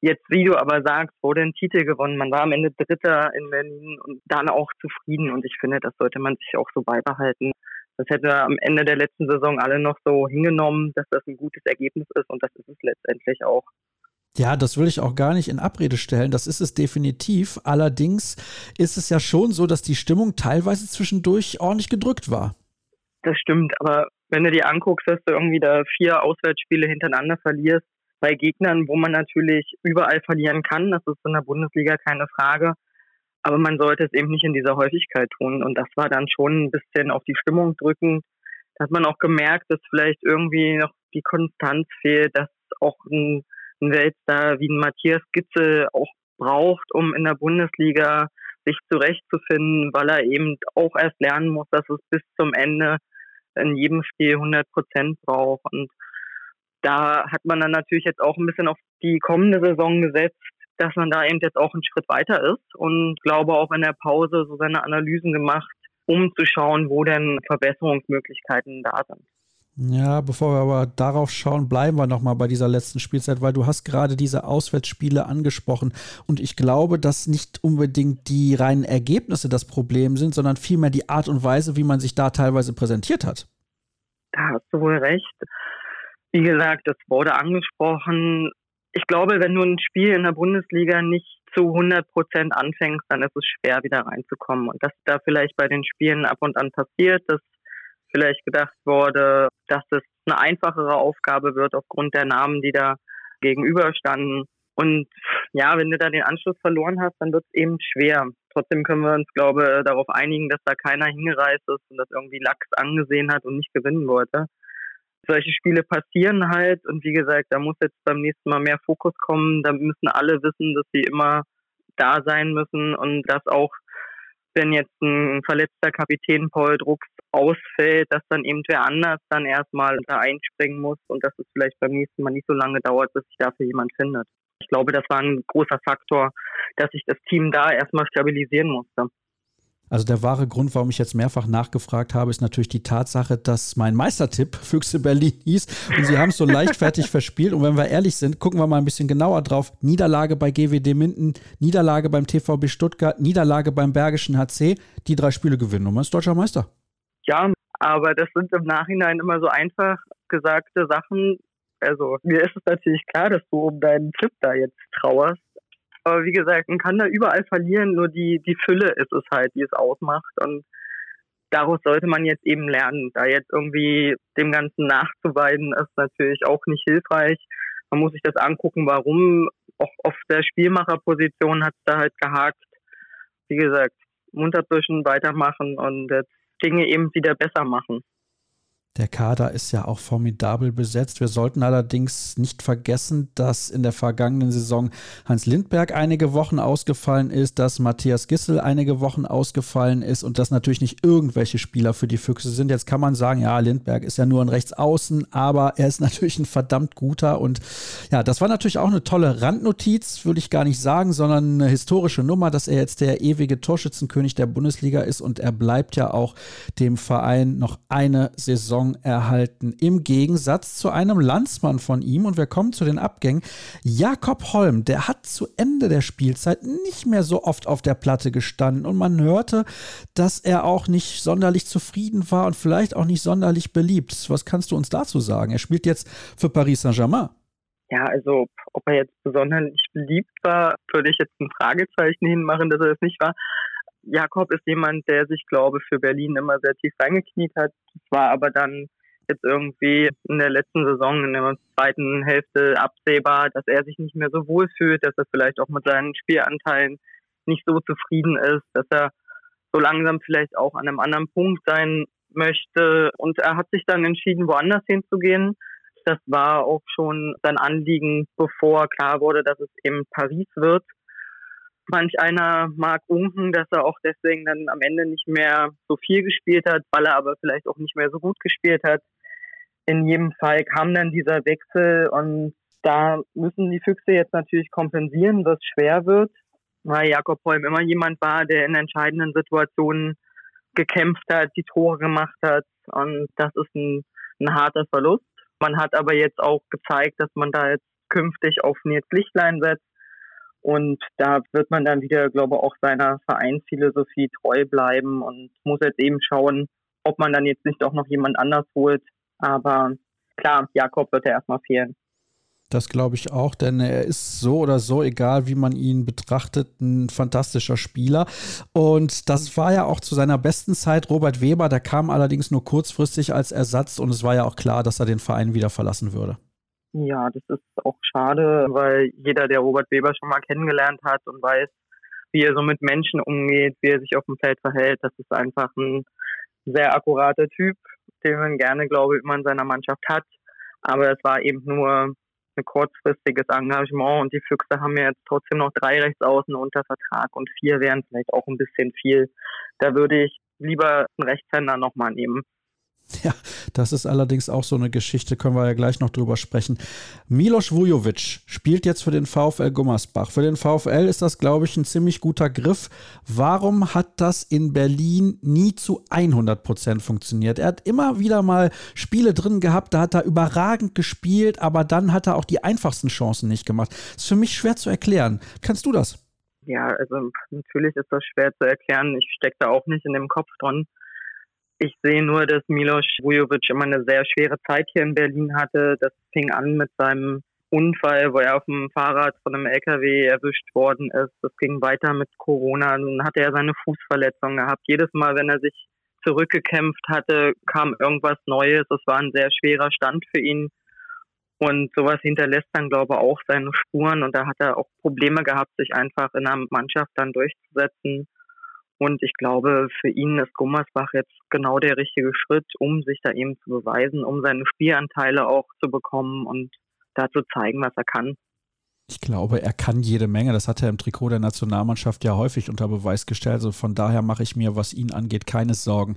Jetzt, wie du aber sagst, wurde ein Titel gewonnen. Man war am Ende Dritter in Berlin und dann auch zufrieden. Und ich finde, das sollte man sich auch so beibehalten. Das hätten wir am Ende der letzten Saison alle noch so hingenommen, dass das ein gutes Ergebnis ist. Und das ist es letztendlich auch. Ja, das will ich auch gar nicht in Abrede stellen. Das ist es definitiv. Allerdings ist es ja schon so, dass die Stimmung teilweise zwischendurch ordentlich gedrückt war. Das stimmt, aber wenn du dir anguckst, dass du irgendwie da vier Auswärtsspiele hintereinander verlierst, bei Gegnern, wo man natürlich überall verlieren kann, das ist in der Bundesliga keine Frage, aber man sollte es eben nicht in dieser Häufigkeit tun. Und das war dann schon ein bisschen auf die Stimmung drückend. Da hat man auch gemerkt, dass vielleicht irgendwie noch die Konstanz fehlt, dass auch ein, ein Weltstar wie ein Matthias Gitzel auch braucht, um in der Bundesliga sich zurechtzufinden, weil er eben auch erst lernen muss, dass es bis zum Ende in jedem Spiel 100 Prozent braucht. Und da hat man dann natürlich jetzt auch ein bisschen auf die kommende Saison gesetzt, dass man da eben jetzt auch einen Schritt weiter ist und glaube auch in der Pause so seine Analysen gemacht, um zu schauen, wo denn Verbesserungsmöglichkeiten da sind. Ja, bevor wir aber darauf schauen, bleiben wir nochmal bei dieser letzten Spielzeit, weil du hast gerade diese Auswärtsspiele angesprochen und ich glaube, dass nicht unbedingt die reinen Ergebnisse das Problem sind, sondern vielmehr die Art und Weise, wie man sich da teilweise präsentiert hat. Da hast du wohl recht. Wie gesagt, das wurde angesprochen. Ich glaube, wenn du ein Spiel in der Bundesliga nicht zu 100 Prozent anfängst, dann ist es schwer, wieder reinzukommen. Und das da vielleicht bei den Spielen ab und an passiert, dass vielleicht gedacht wurde, dass es eine einfachere Aufgabe wird aufgrund der Namen, die da gegenüberstanden. Und ja, wenn du da den Anschluss verloren hast, dann wird es eben schwer. Trotzdem können wir uns, glaube ich, darauf einigen, dass da keiner hingereist ist und das irgendwie Lachs angesehen hat und nicht gewinnen wollte. Solche Spiele passieren halt und wie gesagt, da muss jetzt beim nächsten Mal mehr Fokus kommen. Da müssen alle wissen, dass sie immer da sein müssen und dass auch wenn jetzt ein verletzter Kapitän Paul Drucks ausfällt, dass dann eben wer anders dann erstmal da einspringen muss und dass es vielleicht beim nächsten Mal nicht so lange dauert, bis sich dafür jemand findet. Ich glaube, das war ein großer Faktor, dass sich das Team da erstmal stabilisieren musste. Also der wahre Grund, warum ich jetzt mehrfach nachgefragt habe, ist natürlich die Tatsache, dass mein Meistertipp Füchse Berlin hieß und sie haben es so leichtfertig verspielt. Und wenn wir ehrlich sind, gucken wir mal ein bisschen genauer drauf. Niederlage bei GWD Minden, Niederlage beim TVB Stuttgart, Niederlage beim Bergischen HC. Die drei Spiele gewinnen und man ist deutscher Meister. Ja, aber das sind im Nachhinein immer so einfach gesagte Sachen. Also mir ist es natürlich klar, dass du um deinen Tipp da jetzt trauerst. Aber wie gesagt, man kann da überall verlieren, nur die, die Fülle ist es halt, die es ausmacht. Und daraus sollte man jetzt eben lernen. Da jetzt irgendwie dem Ganzen nachzuweiden, ist natürlich auch nicht hilfreich. Man muss sich das angucken, warum. Auch auf der Spielmacherposition hat es da halt gehakt. Wie gesagt, munter zwischen weitermachen und jetzt Dinge eben wieder besser machen. Der Kader ist ja auch formidabel besetzt. Wir sollten allerdings nicht vergessen, dass in der vergangenen Saison Hans Lindberg einige Wochen ausgefallen ist, dass Matthias Gissel einige Wochen ausgefallen ist und dass natürlich nicht irgendwelche Spieler für die Füchse sind. Jetzt kann man sagen, ja, Lindberg ist ja nur ein Rechtsaußen, aber er ist natürlich ein verdammt guter und ja, das war natürlich auch eine tolle Randnotiz, würde ich gar nicht sagen, sondern eine historische Nummer, dass er jetzt der ewige Torschützenkönig der Bundesliga ist und er bleibt ja auch dem Verein noch eine Saison Saison erhalten. Im Gegensatz zu einem Landsmann von ihm. Und wir kommen zu den Abgängen. Jakob Holm, der hat zu Ende der Spielzeit nicht mehr so oft auf der Platte gestanden. Und man hörte, dass er auch nicht sonderlich zufrieden war und vielleicht auch nicht sonderlich beliebt. Was kannst du uns dazu sagen? Er spielt jetzt für Paris Saint-Germain. Ja, also ob er jetzt besonders beliebt war, würde ich jetzt ein Fragezeichen hinmachen, dass er es nicht war. Jakob ist jemand, der sich, glaube für Berlin immer sehr tief reingekniet hat. Es war aber dann jetzt irgendwie in der letzten Saison, in der zweiten Hälfte absehbar, dass er sich nicht mehr so wohl fühlt, dass er vielleicht auch mit seinen Spielanteilen nicht so zufrieden ist, dass er so langsam vielleicht auch an einem anderen Punkt sein möchte. Und er hat sich dann entschieden, woanders hinzugehen. Das war auch schon sein Anliegen, bevor klar wurde, dass es eben Paris wird. Manch einer mag unken, dass er auch deswegen dann am Ende nicht mehr so viel gespielt hat, weil er aber vielleicht auch nicht mehr so gut gespielt hat. In jedem Fall kam dann dieser Wechsel und da müssen die Füchse jetzt natürlich kompensieren, was schwer wird, weil Jakob Holm immer jemand war, der in entscheidenden Situationen gekämpft hat, die Tore gemacht hat und das ist ein, ein harter Verlust. Man hat aber jetzt auch gezeigt, dass man da jetzt künftig auf Nils Lichtlein setzt und da wird man dann wieder, glaube ich, auch seiner Vereinsphilosophie treu bleiben und muss jetzt eben schauen, ob man dann jetzt nicht auch noch jemand anders holt. Aber klar, Jakob wird ja erstmal fehlen. Das glaube ich auch, denn er ist so oder so, egal wie man ihn betrachtet, ein fantastischer Spieler. Und das war ja auch zu seiner besten Zeit Robert Weber. Der kam allerdings nur kurzfristig als Ersatz und es war ja auch klar, dass er den Verein wieder verlassen würde. Ja, das ist auch schade, weil jeder, der Robert Weber schon mal kennengelernt hat und weiß, wie er so mit Menschen umgeht, wie er sich auf dem Feld verhält, das ist einfach ein sehr akkurater Typ, den man gerne, glaube ich, immer in seiner Mannschaft hat. Aber es war eben nur ein kurzfristiges Engagement und die Füchse haben ja jetzt trotzdem noch drei Rechtsaußen unter Vertrag und vier wären vielleicht auch ein bisschen viel. Da würde ich lieber einen Rechtshänder nochmal nehmen. Ja, das ist allerdings auch so eine Geschichte, können wir ja gleich noch drüber sprechen. Milos Vujovic spielt jetzt für den VfL Gummersbach. Für den VfL ist das, glaube ich, ein ziemlich guter Griff. Warum hat das in Berlin nie zu 100 Prozent funktioniert? Er hat immer wieder mal Spiele drin gehabt, da hat er überragend gespielt, aber dann hat er auch die einfachsten Chancen nicht gemacht. Das ist für mich schwer zu erklären. Kannst du das? Ja, also natürlich ist das schwer zu erklären. Ich stecke da auch nicht in dem Kopf drin. Ich sehe nur, dass Milos Vujovic immer eine sehr schwere Zeit hier in Berlin hatte. Das fing an mit seinem Unfall, wo er auf dem Fahrrad von einem LKW erwischt worden ist. Das ging weiter mit Corona. Dann hatte er seine Fußverletzung gehabt. Jedes Mal, wenn er sich zurückgekämpft hatte, kam irgendwas Neues. Es war ein sehr schwerer Stand für ihn. Und sowas hinterlässt dann, glaube ich, auch seine Spuren. Und da hat er auch Probleme gehabt, sich einfach in einer Mannschaft dann durchzusetzen. Und ich glaube, für ihn ist Gummersbach jetzt genau der richtige Schritt, um sich da eben zu beweisen, um seine Spielanteile auch zu bekommen und da zu zeigen, was er kann. Ich glaube, er kann jede Menge. Das hat er im Trikot der Nationalmannschaft ja häufig unter Beweis gestellt. Also von daher mache ich mir, was ihn angeht, keine Sorgen.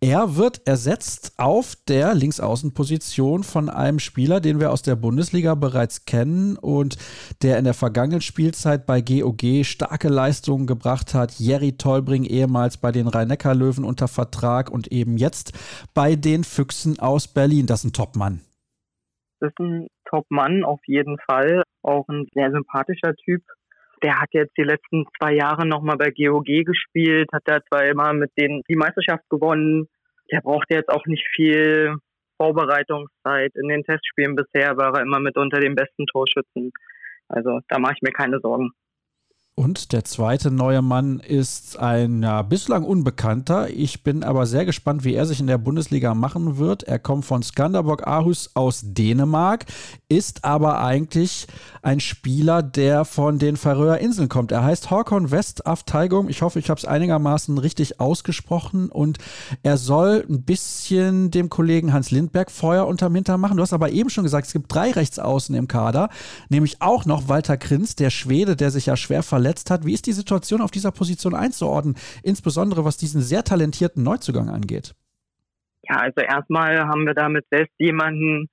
Er wird ersetzt auf der Linksaußenposition von einem Spieler, den wir aus der Bundesliga bereits kennen und der in der vergangenen Spielzeit bei GOG starke Leistungen gebracht hat. Jerry Tolbring, ehemals bei den Rhein-Neckar-Löwen unter Vertrag und eben jetzt bei den Füchsen aus Berlin. Das ist ein Topmann. Das ist ein Top-Mann auf jeden Fall. Auch ein sehr sympathischer Typ. Der hat jetzt die letzten zwei Jahre nochmal bei GOG gespielt, hat da zweimal mit denen die Meisterschaft gewonnen. Der braucht jetzt auch nicht viel Vorbereitungszeit. In den Testspielen bisher war er immer mit unter den besten Torschützen. Also da mache ich mir keine Sorgen. Und der zweite neue Mann ist ein ja, bislang Unbekannter. Ich bin aber sehr gespannt, wie er sich in der Bundesliga machen wird. Er kommt von Skanderborg Aarhus aus Dänemark, ist aber eigentlich ein Spieler, der von den Färöer Inseln kommt. Er heißt Håkon West Afteigung. Ich hoffe, ich habe es einigermaßen richtig ausgesprochen. Und er soll ein bisschen dem Kollegen Hans Lindberg Feuer unterm Hintern machen. Du hast aber eben schon gesagt, es gibt drei Rechtsaußen im Kader, nämlich auch noch Walter Krinz, der Schwede, der sich ja schwer verletzt verletzt hat. Wie ist die Situation auf dieser Position einzuordnen, insbesondere was diesen sehr talentierten Neuzugang angeht? Ja, also erstmal haben wir damit selbst jemanden,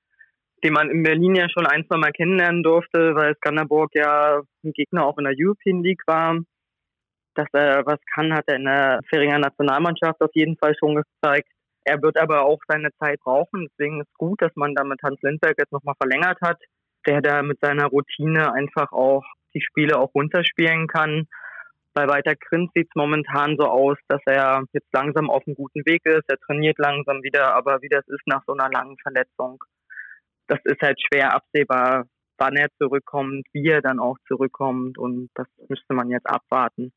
den man in Berlin ja schon ein, zwei Mal kennenlernen durfte, weil Skanderborg ja ein Gegner auch in der European League war. Dass er was kann, hat er in der Feringer Nationalmannschaft auf jeden Fall schon gezeigt. Er wird aber auch seine Zeit brauchen. Deswegen ist gut, dass man da mit Hans Lindberg jetzt nochmal verlängert hat, der da mit seiner Routine einfach auch die Spiele auch runterspielen kann. Bei Walter Krinz sieht es momentan so aus, dass er jetzt langsam auf einem guten Weg ist. Er trainiert langsam wieder, aber wie das ist nach so einer langen Verletzung, das ist halt schwer absehbar, wann er zurückkommt, wie er dann auch zurückkommt und das müsste man jetzt abwarten.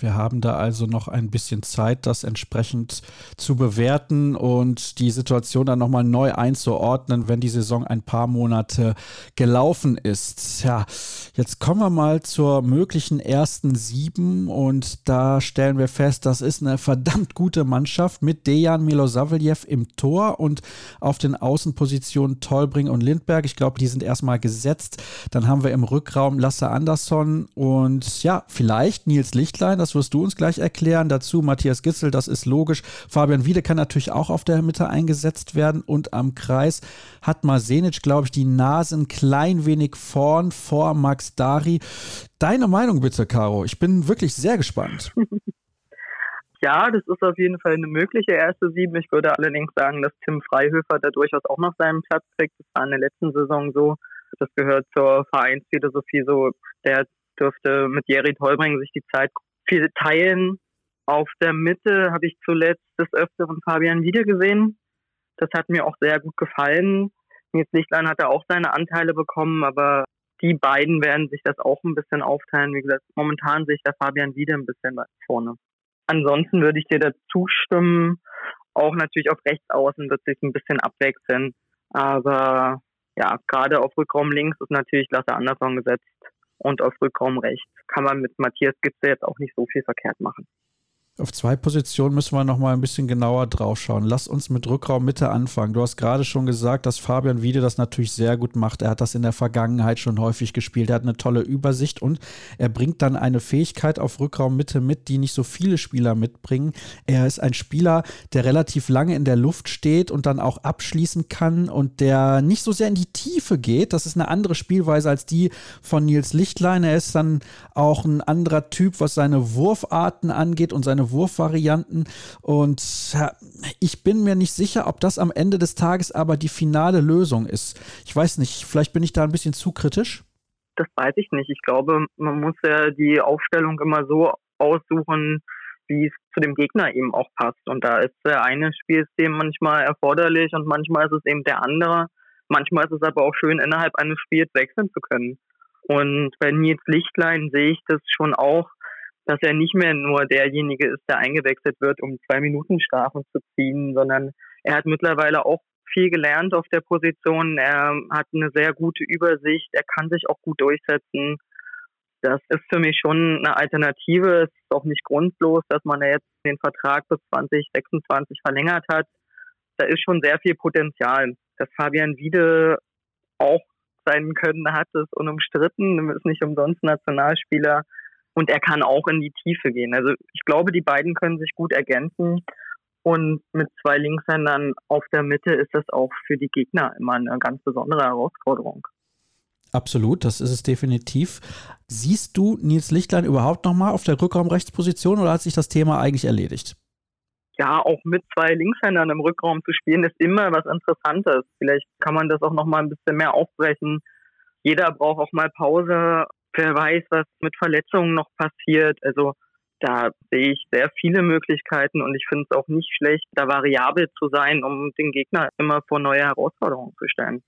Wir haben da also noch ein bisschen Zeit, das entsprechend zu bewerten und die Situation dann nochmal neu einzuordnen, wenn die Saison ein paar Monate gelaufen ist. Ja, jetzt kommen wir mal zur möglichen ersten sieben und da stellen wir fest, das ist eine verdammt gute Mannschaft mit Dejan Milosavljev im Tor und auf den Außenpositionen Tolbring und Lindberg. Ich glaube, die sind erstmal gesetzt. Dann haben wir im Rückraum Lasse Andersson und ja, vielleicht Nils Lichtlein, das das wirst du uns gleich erklären. Dazu Matthias Gitzel, das ist logisch. Fabian Wiede kann natürlich auch auf der Mitte eingesetzt werden. Und am Kreis hat Masenic, glaube ich, die Nase ein klein wenig vorn vor Max Dari. Deine Meinung bitte, Caro. Ich bin wirklich sehr gespannt. Ja, das ist auf jeden Fall eine mögliche erste Sieben. Ich würde allerdings sagen, dass Tim Freihöfer da durchaus auch noch seinen Platz kriegt. Das war in der letzten Saison so. Das gehört zur Vereinsphilosophie so. Der dürfte mit Jerry Tolbring sich die Zeit viele teilen. Auf der Mitte habe ich zuletzt des Öfteren Fabian wieder gesehen. Das hat mir auch sehr gut gefallen. Nils Lichtlein hat da auch seine Anteile bekommen, aber die beiden werden sich das auch ein bisschen aufteilen. Wie gesagt, momentan sehe ich da Fabian wieder ein bisschen vorne. Ansonsten würde ich dir dazu stimmen. Auch natürlich auf Rechtsaußen wird sich ein bisschen abwechseln. Aber ja, gerade auf Rückraum links ist natürlich Lasse Andersson gesetzt und auf Rückraum rechts kann man mit Matthias Gitze jetzt auch nicht so viel verkehrt machen. Auf zwei Positionen müssen wir noch mal ein bisschen genauer drauf schauen. Lass uns mit Rückraum Mitte anfangen. Du hast gerade schon gesagt, dass Fabian Wiede das natürlich sehr gut macht. Er hat das in der Vergangenheit schon häufig gespielt. Er hat eine tolle Übersicht und er bringt dann eine Fähigkeit auf Rückraum Mitte mit, die nicht so viele Spieler mitbringen. Er ist ein Spieler, der relativ lange in der Luft steht und dann auch abschließen kann und der nicht so sehr in die Tiefe geht. Das ist eine andere Spielweise als die von Nils Lichtlein. Er ist dann auch ein anderer Typ, was seine Wurfarten angeht und seine Wurfvarianten. Und ich bin mir nicht sicher, ob das am Ende des Tages aber die finale Lösung ist. Ich weiß nicht, vielleicht bin ich da ein bisschen zu kritisch. Das weiß ich nicht. Ich glaube, man muss ja die Aufstellung immer so aussuchen, wie es zu dem Gegner eben auch passt. Und da ist der eine Spielsystem manchmal erforderlich und manchmal ist es eben der andere. Manchmal ist es aber auch schön, innerhalb eines Spiels wechseln zu können. Und bei Nils Lichtlein sehe ich das schon auch, dass er nicht mehr nur derjenige ist, der eingewechselt wird, um zwei Minuten Strafen zu ziehen, sondern er hat mittlerweile auch viel gelernt auf der Position. Er hat eine sehr gute Übersicht. Er kann sich auch gut durchsetzen. Das ist für mich schon eine Alternative. Es ist auch nicht grundlos, dass man jetzt den Vertrag bis 2026 verlängert hat. Da ist schon sehr viel Potenzial. Dass Fabian Wiede auch sein Können hat, ist unumstritten. Er ist nicht umsonst Nationalspieler und er kann auch in die Tiefe gehen. Also ich glaube, die beiden können sich gut ergänzen. Und mit zwei Linkshändern auf der Mitte ist das auch für die Gegner immer eine ganz besondere Herausforderung. Absolut, das ist es definitiv. Siehst du Nils Lichtlein überhaupt nochmal auf der Rückraumrechtsposition oder hat sich das Thema eigentlich erledigt? Ja, auch mit zwei Linkshändern im Rückraum zu spielen, ist immer was Interessantes. Vielleicht kann man das auch nochmal ein bisschen mehr aufbrechen. Jeder braucht auch mal Pause wer weiß, was mit Verletzungen noch passiert. Also da sehe ich sehr viele Möglichkeiten und ich finde es auch nicht schlecht, da variabel zu sein, um den Gegner immer vor neue Herausforderungen zu stellen.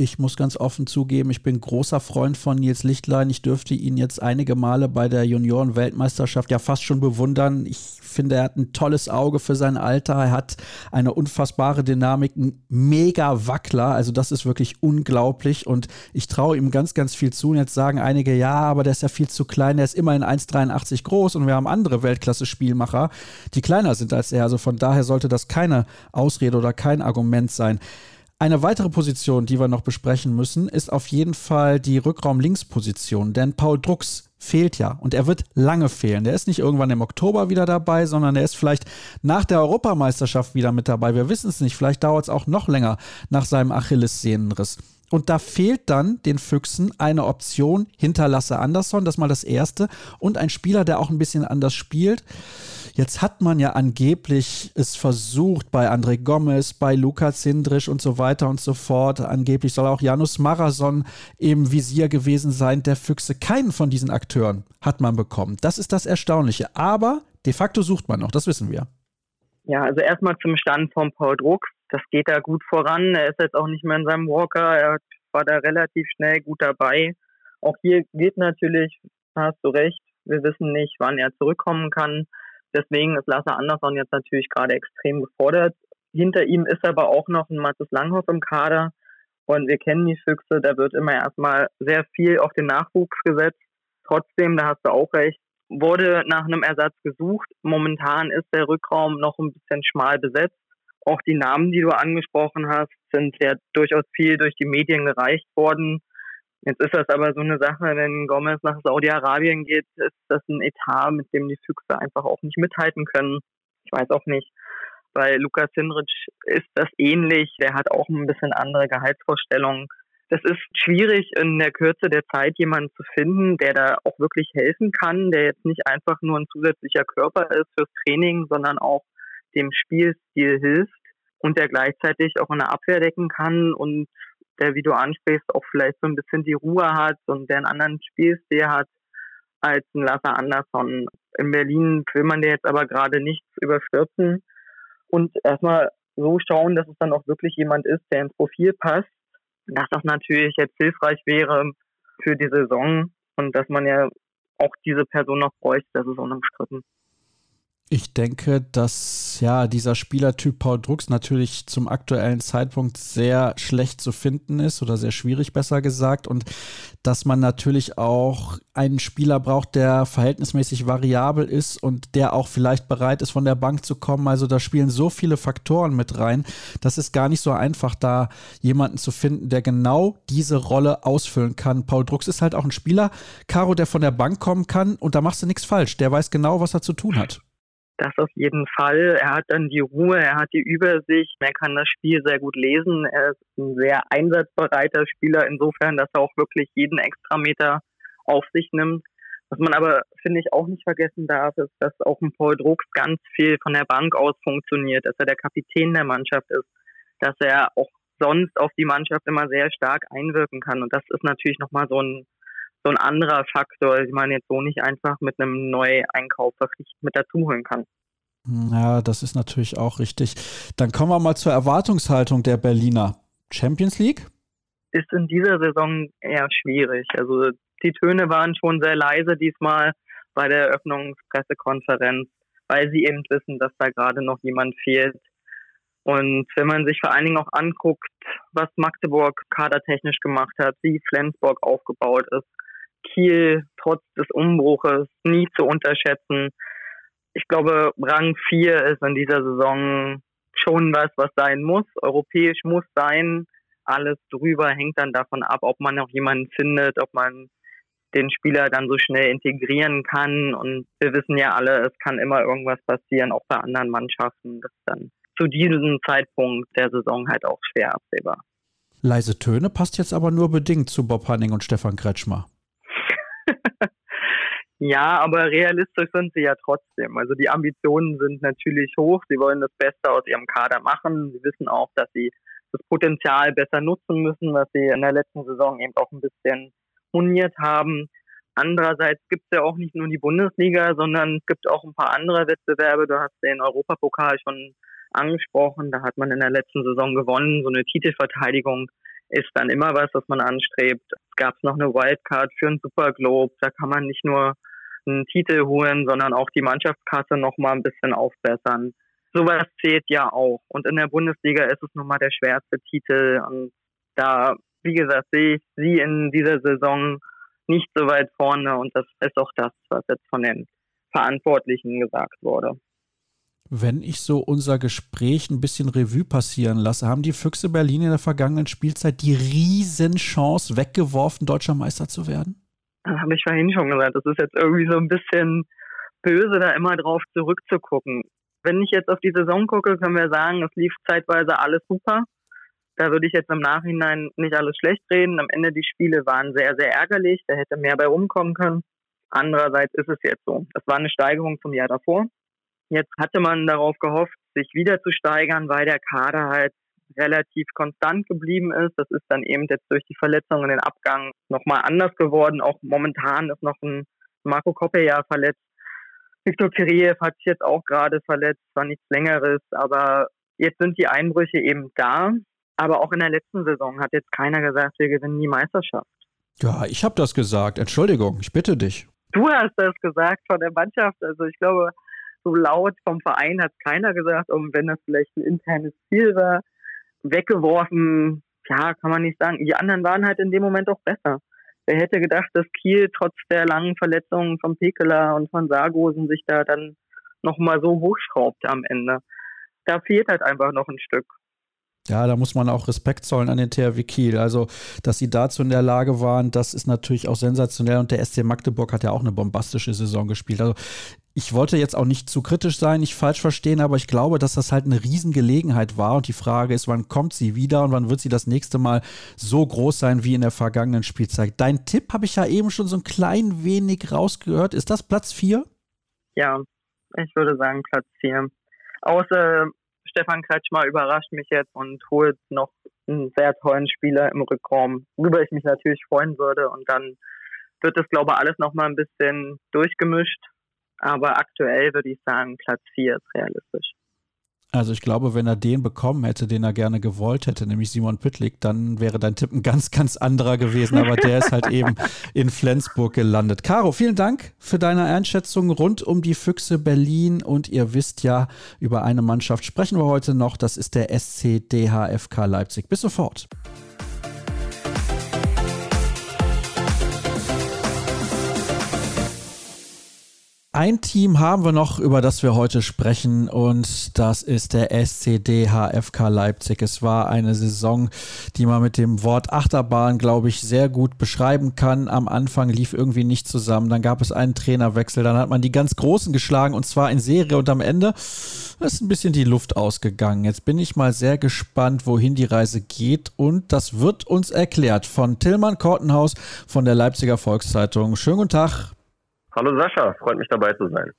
Ich muss ganz offen zugeben, ich bin großer Freund von Nils Lichtlein. Ich dürfte ihn jetzt einige Male bei der Junioren-Weltmeisterschaft ja fast schon bewundern. Ich finde, er hat ein tolles Auge für sein Alter. Er hat eine unfassbare Dynamik, ein mega Wackler. Also das ist wirklich unglaublich und ich traue ihm ganz, ganz viel zu. Und jetzt sagen einige, ja, aber der ist ja viel zu klein. Der ist immerhin 1,83 groß und wir haben andere Weltklasse-Spielmacher, die kleiner sind als er. Also von daher sollte das keine Ausrede oder kein Argument sein. Eine weitere Position, die wir noch besprechen müssen, ist auf jeden Fall die Rückraum-Links-Position, denn Paul Drucks fehlt ja und er wird lange fehlen. Der ist nicht irgendwann im Oktober wieder dabei, sondern er ist vielleicht nach der Europameisterschaft wieder mit dabei. Wir wissen es nicht. Vielleicht dauert es auch noch länger nach seinem Achillessehnenriss. Und da fehlt dann den Füchsen eine Option hinter Lasse Andersson, das ist mal das erste, und ein Spieler, der auch ein bisschen anders spielt. Jetzt hat man ja angeblich es versucht bei André Gomez, bei Luca Zindrisch und so weiter und so fort. Angeblich soll auch Janus Marason im Visier gewesen sein, der Füchse. Keinen von diesen Akteuren hat man bekommen. Das ist das Erstaunliche. Aber de facto sucht man noch, das wissen wir. Ja, also erstmal zum Stand von Paul Druck. Das geht da gut voran. Er ist jetzt auch nicht mehr in seinem Walker. Er war da relativ schnell gut dabei. Auch hier geht natürlich, hast du recht, wir wissen nicht, wann er zurückkommen kann. Deswegen ist Lasse Andersson jetzt natürlich gerade extrem gefordert. Hinter ihm ist aber auch noch ein Mathis Langhoff im Kader. Und wir kennen die Füchse, da wird immer erstmal sehr viel auf den Nachwuchs gesetzt. Trotzdem, da hast du auch recht, wurde nach einem Ersatz gesucht. Momentan ist der Rückraum noch ein bisschen schmal besetzt. Auch die Namen, die du angesprochen hast, sind ja durchaus viel durch die Medien gereicht worden. Jetzt ist das aber so eine Sache, wenn Gomez nach Saudi-Arabien geht, ist das ein Etat, mit dem die Füchse einfach auch nicht mithalten können. Ich weiß auch nicht. Bei Lukas Hinrich ist das ähnlich. Der hat auch ein bisschen andere Gehaltsvorstellungen. Das ist schwierig, in der Kürze der Zeit jemanden zu finden, der da auch wirklich helfen kann, der jetzt nicht einfach nur ein zusätzlicher Körper ist fürs Training, sondern auch dem Spielstil hilft und der gleichzeitig auch in der Abwehr decken kann und der, wie du ansprichst, auch vielleicht so ein bisschen die Ruhe hat und der einen anderen Spielstil hat als ein Lasse Andersson. In Berlin will man dir jetzt aber gerade nichts überstürzen und erstmal so schauen, dass es dann auch wirklich jemand ist, der ins Profil passt. Dass das natürlich jetzt hilfreich wäre für die Saison und dass man ja auch diese Person noch bräuchte, das ist unumstritten. Ich denke, dass ja dieser Spielertyp Paul Drucks natürlich zum aktuellen Zeitpunkt sehr schlecht zu finden ist oder sehr schwierig, besser gesagt. Und dass man natürlich auch einen Spieler braucht, der verhältnismäßig variabel ist und der auch vielleicht bereit ist, von der Bank zu kommen. Also da spielen so viele Faktoren mit rein. Das ist gar nicht so einfach, da jemanden zu finden, der genau diese Rolle ausfüllen kann. Paul Drucks ist halt auch ein Spieler, Caro, der von der Bank kommen kann und da machst du nichts falsch. Der weiß genau, was er zu tun hat. Das auf jeden Fall. Er hat dann die Ruhe, er hat die Übersicht, er kann das Spiel sehr gut lesen. Er ist ein sehr einsatzbereiter Spieler, insofern, dass er auch wirklich jeden Extrameter auf sich nimmt. Was man aber, finde ich, auch nicht vergessen darf, ist, dass auch ein Paul Drucks ganz viel von der Bank aus funktioniert, dass er der Kapitän der Mannschaft ist, dass er auch sonst auf die Mannschaft immer sehr stark einwirken kann. Und das ist natürlich nochmal so ein so ein anderer Faktor, den man jetzt so nicht einfach mit einem Neueinkauf verpflichtend mit dazuholen kann. Ja, das ist natürlich auch richtig. Dann kommen wir mal zur Erwartungshaltung der Berliner. Champions League? Ist in dieser Saison eher schwierig. Also die Töne waren schon sehr leise diesmal bei der Eröffnungspressekonferenz, weil sie eben wissen, dass da gerade noch jemand fehlt. Und wenn man sich vor allen Dingen auch anguckt, was Magdeburg kadertechnisch gemacht hat, wie Flensburg aufgebaut ist, Kiel trotz des Umbruches nie zu unterschätzen. Ich glaube, Rang 4 ist in dieser Saison schon was, was sein muss. Europäisch muss sein. Alles drüber hängt dann davon ab, ob man noch jemanden findet, ob man den Spieler dann so schnell integrieren kann. Und wir wissen ja alle, es kann immer irgendwas passieren, auch bei anderen Mannschaften. Das ist dann zu diesem Zeitpunkt der Saison halt auch schwer absehbar. Leise Töne passt jetzt aber nur bedingt zu Bob Hanning und Stefan Kretschmer. Ja, aber realistisch sind sie ja trotzdem. Also die Ambitionen sind natürlich hoch. Sie wollen das Beste aus ihrem Kader machen. Sie wissen auch, dass sie das Potenzial besser nutzen müssen, was sie in der letzten Saison eben auch ein bisschen moniert haben. Andererseits gibt es ja auch nicht nur die Bundesliga, sondern es gibt auch ein paar andere Wettbewerbe. Du hast den Europapokal schon angesprochen. Da hat man in der letzten Saison gewonnen. So eine Titelverteidigung ist dann immer was, was man anstrebt. Es gab noch eine Wildcard für einen Superglobe. Da kann man nicht nur einen Titel holen, sondern auch die Mannschaftskasse noch mal ein bisschen aufbessern. Sowas zählt ja auch. Und in der Bundesliga ist es nun mal der schwerste Titel. Und da, wie gesagt, sehe ich sie in dieser Saison nicht so weit vorne. Und das ist auch das, was jetzt von den Verantwortlichen gesagt wurde. Wenn ich so unser Gespräch ein bisschen Revue passieren lasse, haben die Füchse Berlin in der vergangenen Spielzeit die Riesenchance weggeworfen, deutscher Meister zu werden? Das habe ich vorhin schon gesagt. Das ist jetzt irgendwie so ein bisschen böse, da immer drauf zurückzugucken. Wenn ich jetzt auf die Saison gucke, können wir sagen, es lief zeitweise alles super. Da würde ich jetzt im Nachhinein nicht alles schlecht reden. Am Ende die Spiele waren sehr, sehr ärgerlich. Da hätte mehr bei rumkommen können. Andererseits ist es jetzt so. Das war eine Steigerung zum Jahr davor. Jetzt hatte man darauf gehofft, sich wieder zu steigern, weil der Kader halt relativ konstant geblieben ist. Das ist dann eben jetzt durch die Verletzungen und den Abgang nochmal anders geworden. Auch momentan ist noch ein Marco Koppe ja verletzt. Viktor Kiriev hat sich jetzt auch gerade verletzt, war nichts Längeres, aber jetzt sind die Einbrüche eben da. Aber auch in der letzten Saison hat jetzt keiner gesagt, wir gewinnen die Meisterschaft. Ja, ich habe das gesagt. Entschuldigung, ich bitte dich. Du hast das gesagt von der Mannschaft. Also ich glaube, so laut vom Verein hat keiner gesagt, und wenn das vielleicht ein internes Ziel war, weggeworfen, ja, kann man nicht sagen. Die anderen waren halt in dem Moment auch besser. Wer hätte gedacht, dass Kiel trotz der langen Verletzungen von Pekela und von Sargosen sich da dann nochmal so hochschraubt am Ende. Da fehlt halt einfach noch ein Stück. Ja, da muss man auch Respekt zollen an den THW Kiel. Also, dass sie dazu in der Lage waren, das ist natürlich auch sensationell. Und der SC Magdeburg hat ja auch eine bombastische Saison gespielt. Also, ich wollte jetzt auch nicht zu kritisch sein, nicht falsch verstehen, aber ich glaube, dass das halt eine Riesengelegenheit war. Und die Frage ist, wann kommt sie wieder und wann wird sie das nächste Mal so groß sein wie in der vergangenen Spielzeit? Dein Tipp habe ich ja eben schon so ein klein wenig rausgehört. Ist das Platz 4? Ja, ich würde sagen Platz 4. Außer Stefan Kretschmer überrascht mich jetzt und holt noch einen sehr tollen Spieler im Rückraum, worüber ich mich natürlich freuen würde. Und dann wird das, glaube ich, alles nochmal ein bisschen durchgemischt. Aber aktuell würde ich sagen, Platz 4 ist realistisch. Also ich glaube, wenn er den bekommen hätte, den er gerne gewollt hätte, nämlich Simon Püttlik, dann wäre dein Tipp ein ganz, ganz anderer gewesen. Aber der ist halt eben in Flensburg gelandet. Caro, vielen Dank für deine Einschätzung rund um die Füchse Berlin. Und ihr wisst ja, über eine Mannschaft sprechen wir heute noch. Das ist der SCDHFK Leipzig. Bis sofort. Ein Team haben wir noch, über das wir heute sprechen, und das ist der SCD HFK Leipzig. Es war eine Saison, die man mit dem Wort Achterbahn, glaube ich, sehr gut beschreiben kann. Am Anfang lief irgendwie nicht zusammen, dann gab es einen Trainerwechsel, dann hat man die ganz Großen geschlagen und zwar in Serie und am Ende ist ein bisschen die Luft ausgegangen. Jetzt bin ich mal sehr gespannt, wohin die Reise geht und das wird uns erklärt von Tillmann Kortenhaus von der Leipziger Volkszeitung. Schönen guten Tag. Hallo Sascha, freut mich dabei zu sein.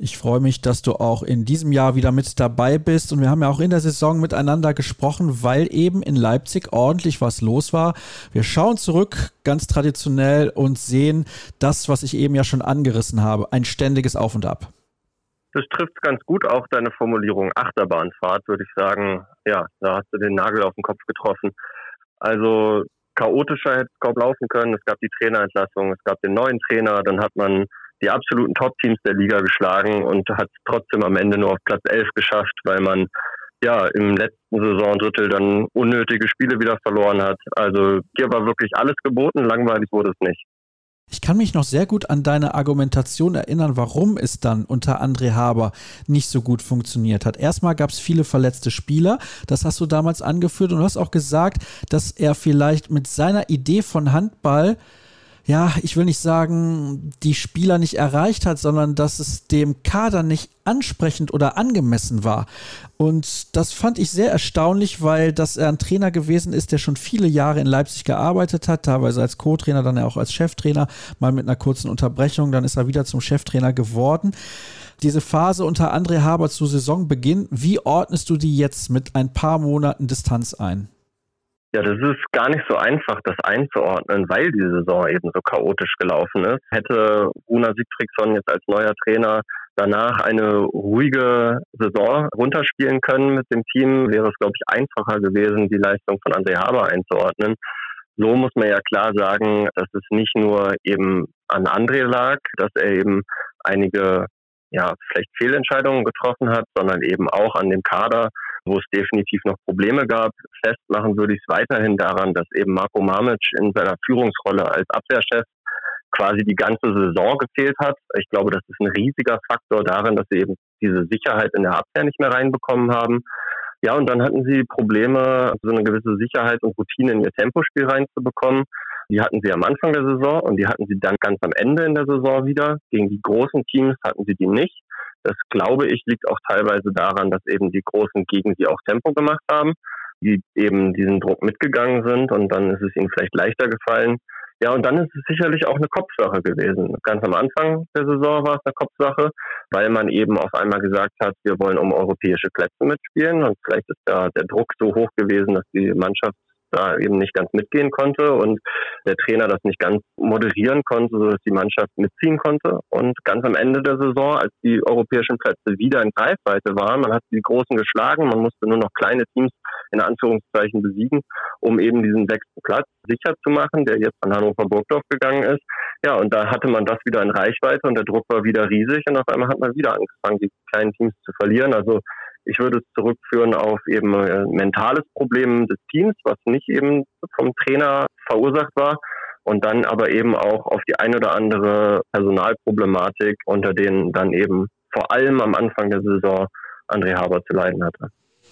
Ich freue mich, dass du auch in diesem Jahr wieder mit dabei bist. Und wir haben ja auch in der Saison miteinander gesprochen, weil eben in Leipzig ordentlich was los war. Wir schauen zurück ganz traditionell und sehen das, was ich eben ja schon angerissen habe, ein ständiges Auf und Ab. Das trifft ganz gut auch deine Formulierung Achterbahnfahrt, würde ich sagen. Ja, da hast du den Nagel auf den Kopf getroffen. Also chaotischer hätte es kaum laufen können. Es gab die Trainerentlassung, es gab den neuen Trainer, dann hat man die absoluten Top-Teams der Liga geschlagen und hat trotzdem am Ende nur auf Platz 11 geschafft, weil man ja im letzten Saisondrittel dann unnötige Spiele wieder verloren hat. Also hier war wirklich alles geboten, langweilig wurde es nicht. Ich kann mich noch sehr gut an deine Argumentation erinnern, warum es dann unter André Haber nicht so gut funktioniert hat. Erstmal gab es viele verletzte Spieler, das hast du damals angeführt und du hast auch gesagt, dass er vielleicht mit seiner Idee von Handball ja, ich will nicht sagen, die Spieler nicht erreicht hat, sondern dass es dem Kader nicht ansprechend oder angemessen war. Und das fand ich sehr erstaunlich, weil das er ein Trainer gewesen ist, der schon viele Jahre in Leipzig gearbeitet hat, teilweise als Co-Trainer, dann auch als Cheftrainer, mal mit einer kurzen Unterbrechung, dann ist er wieder zum Cheftrainer geworden. Diese Phase unter André Haber zu Saisonbeginn, wie ordnest du die jetzt mit ein paar Monaten Distanz ein? Ja, das ist gar nicht so einfach, das einzuordnen, weil die Saison eben so chaotisch gelaufen ist. Hätte Runa Sigfridsson jetzt als neuer Trainer danach eine ruhige Saison runterspielen können mit dem Team, wäre es, glaube ich, einfacher gewesen, die Leistung von André Haber einzuordnen. So muss man ja klar sagen, dass es nicht nur eben an André lag, dass er eben einige ja, vielleicht Fehlentscheidungen getroffen hat, sondern eben auch an dem Kader, wo es definitiv noch Probleme gab. Festmachen würde ich es weiterhin daran, dass eben Marco Mamic in seiner Führungsrolle als Abwehrchef quasi die ganze Saison gefehlt hat. Ich glaube, das ist ein riesiger Faktor darin, dass sie eben diese Sicherheit in der Abwehr nicht mehr reinbekommen haben. Ja, und dann hatten sie Probleme, so eine gewisse Sicherheit und Routine in ihr Tempospiel reinzubekommen. Die hatten sie am Anfang der Saison und die hatten sie dann ganz am Ende in der Saison wieder. Gegen die großen Teams hatten sie die nicht. Das glaube ich liegt auch teilweise daran, dass eben die Großen gegen sie auch Tempo gemacht haben, die eben diesen Druck mitgegangen sind und dann ist es ihnen vielleicht leichter gefallen, ja, und dann ist es sicherlich auch eine Kopfsache gewesen. Ganz am Anfang der Saison war es eine Kopfsache, weil man eben auf einmal gesagt hat, wir wollen um europäische Plätze mitspielen und vielleicht ist da der Druck so hoch gewesen, dass die Mannschaft da eben nicht ganz mitgehen konnte und der Trainer das nicht ganz moderieren konnte, sodass die Mannschaft mitziehen konnte. Und ganz am Ende der Saison, als die europäischen Plätze wieder in Greifweite waren, man hat die Großen geschlagen, man musste nur noch kleine Teams in Anführungszeichen besiegen, um eben diesen sechsten Platz sicher zu machen, der jetzt an Hannover Burgdorf gegangen ist. Ja, und da hatte man das wieder in Reichweite und der Druck war wieder riesig und auf einmal hat man wieder angefangen, die kleinen Teams zu verlieren. Also ich würde es zurückführen auf eben äh, mentales Problem des Teams, was nicht eben vom Trainer verursacht war. Und dann aber eben auch auf die ein oder andere Personalproblematik, unter denen dann eben vor allem am Anfang der Saison André Haber zu leiden hatte.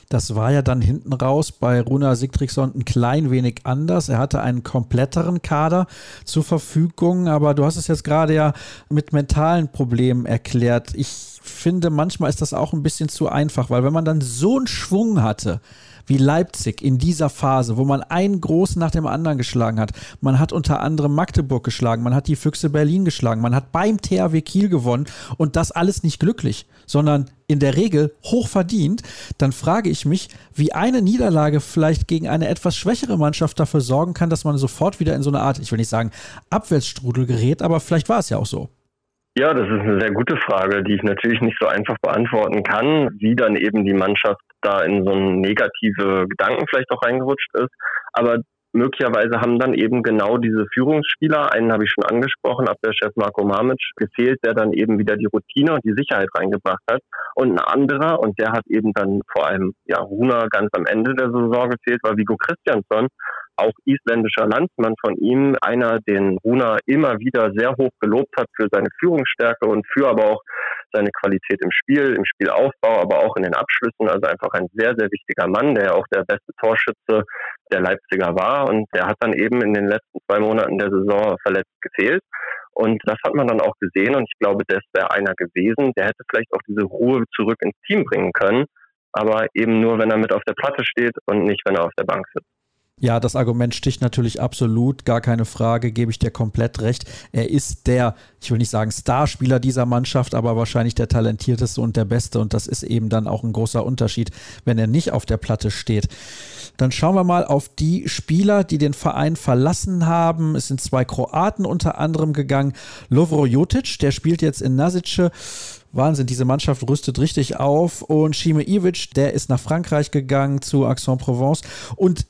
Das war ja dann hinten raus bei Runa Sigtriksson ein klein wenig anders. Er hatte einen kompletteren Kader zur Verfügung, aber du hast es jetzt gerade ja mit mentalen Problemen erklärt. Ich finde, manchmal ist das auch ein bisschen zu einfach, weil wenn man dann so einen Schwung hatte, wie Leipzig in dieser Phase, wo man einen Großen nach dem anderen geschlagen hat. Man hat unter anderem Magdeburg geschlagen, man hat die Füchse Berlin geschlagen, man hat beim THW Kiel gewonnen und das alles nicht glücklich, sondern in der Regel hoch verdient, dann frage ich mich, wie eine Niederlage vielleicht gegen eine etwas schwächere Mannschaft dafür sorgen kann, dass man sofort wieder in so eine Art, ich will nicht sagen, Abwärtsstrudel gerät, aber vielleicht war es ja auch so. Ja, das ist eine sehr gute Frage, die ich natürlich nicht so einfach beantworten kann, wie dann eben die Mannschaft da in so negative Gedanken vielleicht auch reingerutscht ist. Aber möglicherweise haben dann eben genau diese Führungsspieler, einen habe ich schon angesprochen, Abwehrchef Marco Mamic, gefehlt, der dann eben wieder die Routine und die Sicherheit reingebracht hat. Und ein anderer, und der hat eben dann vor allem, ja, Runa ganz am Ende der Saison gefehlt, war Vigo Christiansson, auch isländischer Landsmann von ihm, einer, den Runa immer wieder sehr hoch gelobt hat für seine Führungsstärke und für aber auch seine Qualität im Spiel, im Spielaufbau, aber auch in den Abschlüssen. Also einfach ein sehr, sehr wichtiger Mann, der auch der beste Torschütze der Leipziger war. Und der hat dann eben in den letzten zwei Monaten der Saison verletzt gefehlt. Und das hat man dann auch gesehen. Und ich glaube, das wäre einer gewesen, der hätte vielleicht auch diese Ruhe zurück ins Team bringen können. Aber eben nur, wenn er mit auf der Platte steht und nicht, wenn er auf der Bank sitzt. Ja, das Argument sticht natürlich absolut, gar keine Frage, gebe ich dir komplett recht. Er ist der, ich will nicht sagen Starspieler dieser Mannschaft, aber wahrscheinlich der talentierteste und der beste und das ist eben dann auch ein großer Unterschied, wenn er nicht auf der Platte steht. Dann schauen wir mal auf die Spieler, die den Verein verlassen haben. Es sind zwei Kroaten unter anderem gegangen. Lovro Jotic, der spielt jetzt in Nasice. Wahnsinn, diese Mannschaft rüstet richtig auf. Und Shime Ivic, der ist nach Frankreich gegangen zu Aix-en-Provence. Und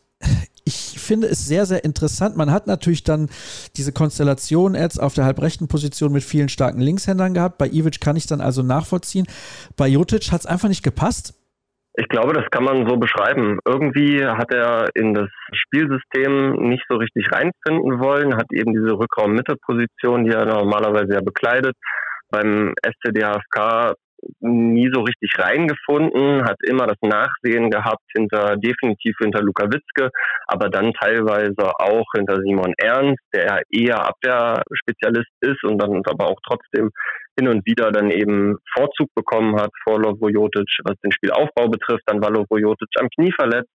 ich finde es sehr, sehr interessant. Man hat natürlich dann diese Konstellation jetzt auf der halbrechten Position mit vielen starken Linkshändern gehabt. Bei Ivic kann ich dann also nachvollziehen. Bei Jotic hat es einfach nicht gepasst. Ich glaube, das kann man so beschreiben. Irgendwie hat er in das Spielsystem nicht so richtig reinfinden wollen, hat eben diese Rückraum-Mitte-Position, die er normalerweise ja bekleidet, beim SCDHFK nie so richtig reingefunden, hat immer das Nachsehen gehabt hinter, definitiv hinter Luka Witzke, aber dann teilweise auch hinter Simon Ernst, der eher Abwehrspezialist ist und dann aber auch trotzdem hin und wieder dann eben Vorzug bekommen hat vor Lovro Jotic, was den Spielaufbau betrifft. Dann war Lovro Jotic am Knie verletzt.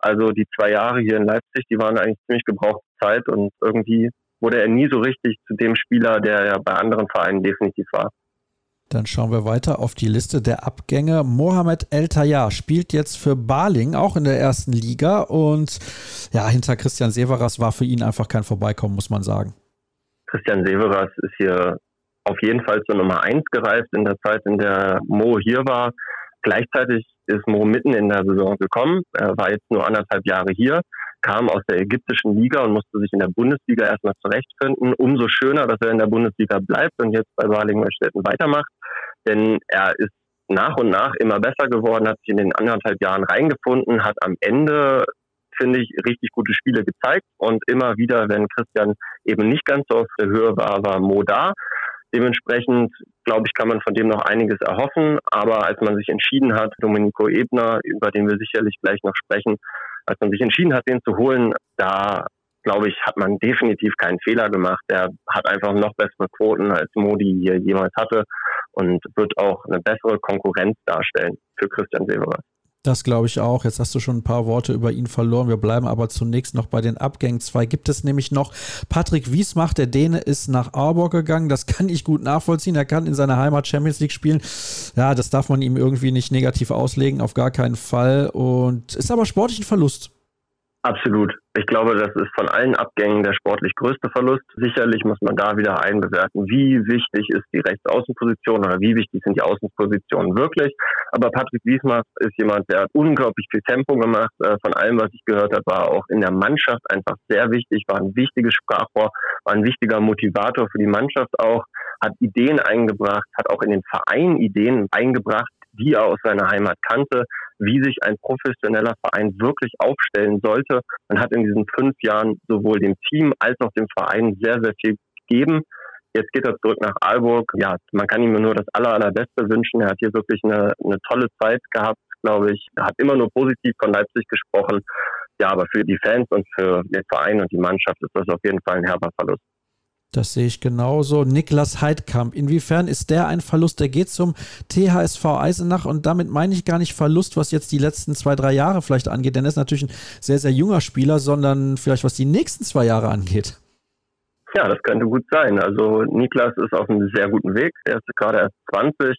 Also die zwei Jahre hier in Leipzig, die waren eigentlich ziemlich gebrauchte Zeit und irgendwie wurde er nie so richtig zu dem Spieler, der ja bei anderen Vereinen definitiv war. Dann schauen wir weiter auf die Liste der Abgänge. Mohamed El Tayyar spielt jetzt für Baling, auch in der ersten Liga. Und ja, hinter Christian Severas war für ihn einfach kein Vorbeikommen, muss man sagen. Christian Severas ist hier auf jeden Fall zur Nummer eins gereist in der Zeit, in der Mo hier war. Gleichzeitig ist Mo mitten in der Saison gekommen. Er war jetzt nur anderthalb Jahre hier, kam aus der ägyptischen Liga und musste sich in der Bundesliga erstmal zurechtfinden. Umso schöner, dass er in der Bundesliga bleibt und jetzt bei Balingen-Neustädten weitermacht. Denn er ist nach und nach immer besser geworden, hat sich in den anderthalb Jahren reingefunden, hat am Ende finde ich, richtig gute Spiele gezeigt und immer wieder, wenn Christian eben nicht ganz so auf der Höhe war, war Mo da. Dementsprechend, glaube ich, kann man von dem noch einiges erhoffen. Aber als man sich entschieden hat, Domenico Ebner, über den wir sicherlich gleich noch sprechen, als man sich entschieden hat, den zu holen, da glaube ich, hat man definitiv keinen Fehler gemacht. Der hat einfach noch bessere Quoten als Modi hier jemals hatte und wird auch eine bessere Konkurrenz darstellen für Christian Severas. Das glaube ich auch. Jetzt hast du schon ein paar Worte über ihn verloren. Wir bleiben aber zunächst noch bei den Abgängen. Zwei gibt es nämlich noch. Patrick Wiesmach, der Däne, ist nach Aalborg gegangen. Das kann ich gut nachvollziehen. Er kann in seiner Heimat Champions League spielen. Ja, das darf man ihm irgendwie nicht negativ auslegen, auf gar keinen Fall. Und ist aber sportlich ein Verlust. Absolut. Ich glaube, das ist von allen Abgängen der sportlich größte Verlust. Sicherlich muss man da wieder einbewerten, wie wichtig ist die Rechtsaußenposition oder wie wichtig sind die Außenpositionen wirklich. Aber Patrick Wiesmar ist jemand, der hat unglaublich viel Tempo gemacht. Äh, von allem, was ich gehört habe, war auch in der Mannschaft einfach sehr wichtig, war ein wichtiges Sprachrohr, war ein wichtiger Motivator für die Mannschaft auch, hat Ideen eingebracht, hat auch in den Verein Ideen eingebracht, die er aus seiner Heimat kannte, wie sich ein professioneller Verein wirklich aufstellen sollte. Man hat in diesen fünf Jahren sowohl dem Team als auch dem Verein sehr, sehr viel gegeben. Jetzt geht er zurück nach Aalborg. Ja, man kann ihm nur das aller, allerbeste wünschen. Er hat hier wirklich eine, eine tolle Zeit gehabt, glaube ich. Er hat immer nur positiv von Leipzig gesprochen. Ja, aber für die Fans und für den Verein und die Mannschaft ist das auf jeden Fall ein herber Verlust. Das sehe ich genauso. Niklas Heidkamp, inwiefern ist der ein Verlust? Der geht zum THSV Eisenach und damit meine ich gar nicht Verlust, was jetzt die letzten zwei, drei Jahre vielleicht angeht, denn er ist natürlich ein sehr, sehr junger Spieler, sondern vielleicht was die nächsten zwei Jahre angeht. Ja, das könnte gut sein. Also Niklas ist auf einem sehr guten Weg. Er ist gerade erst 20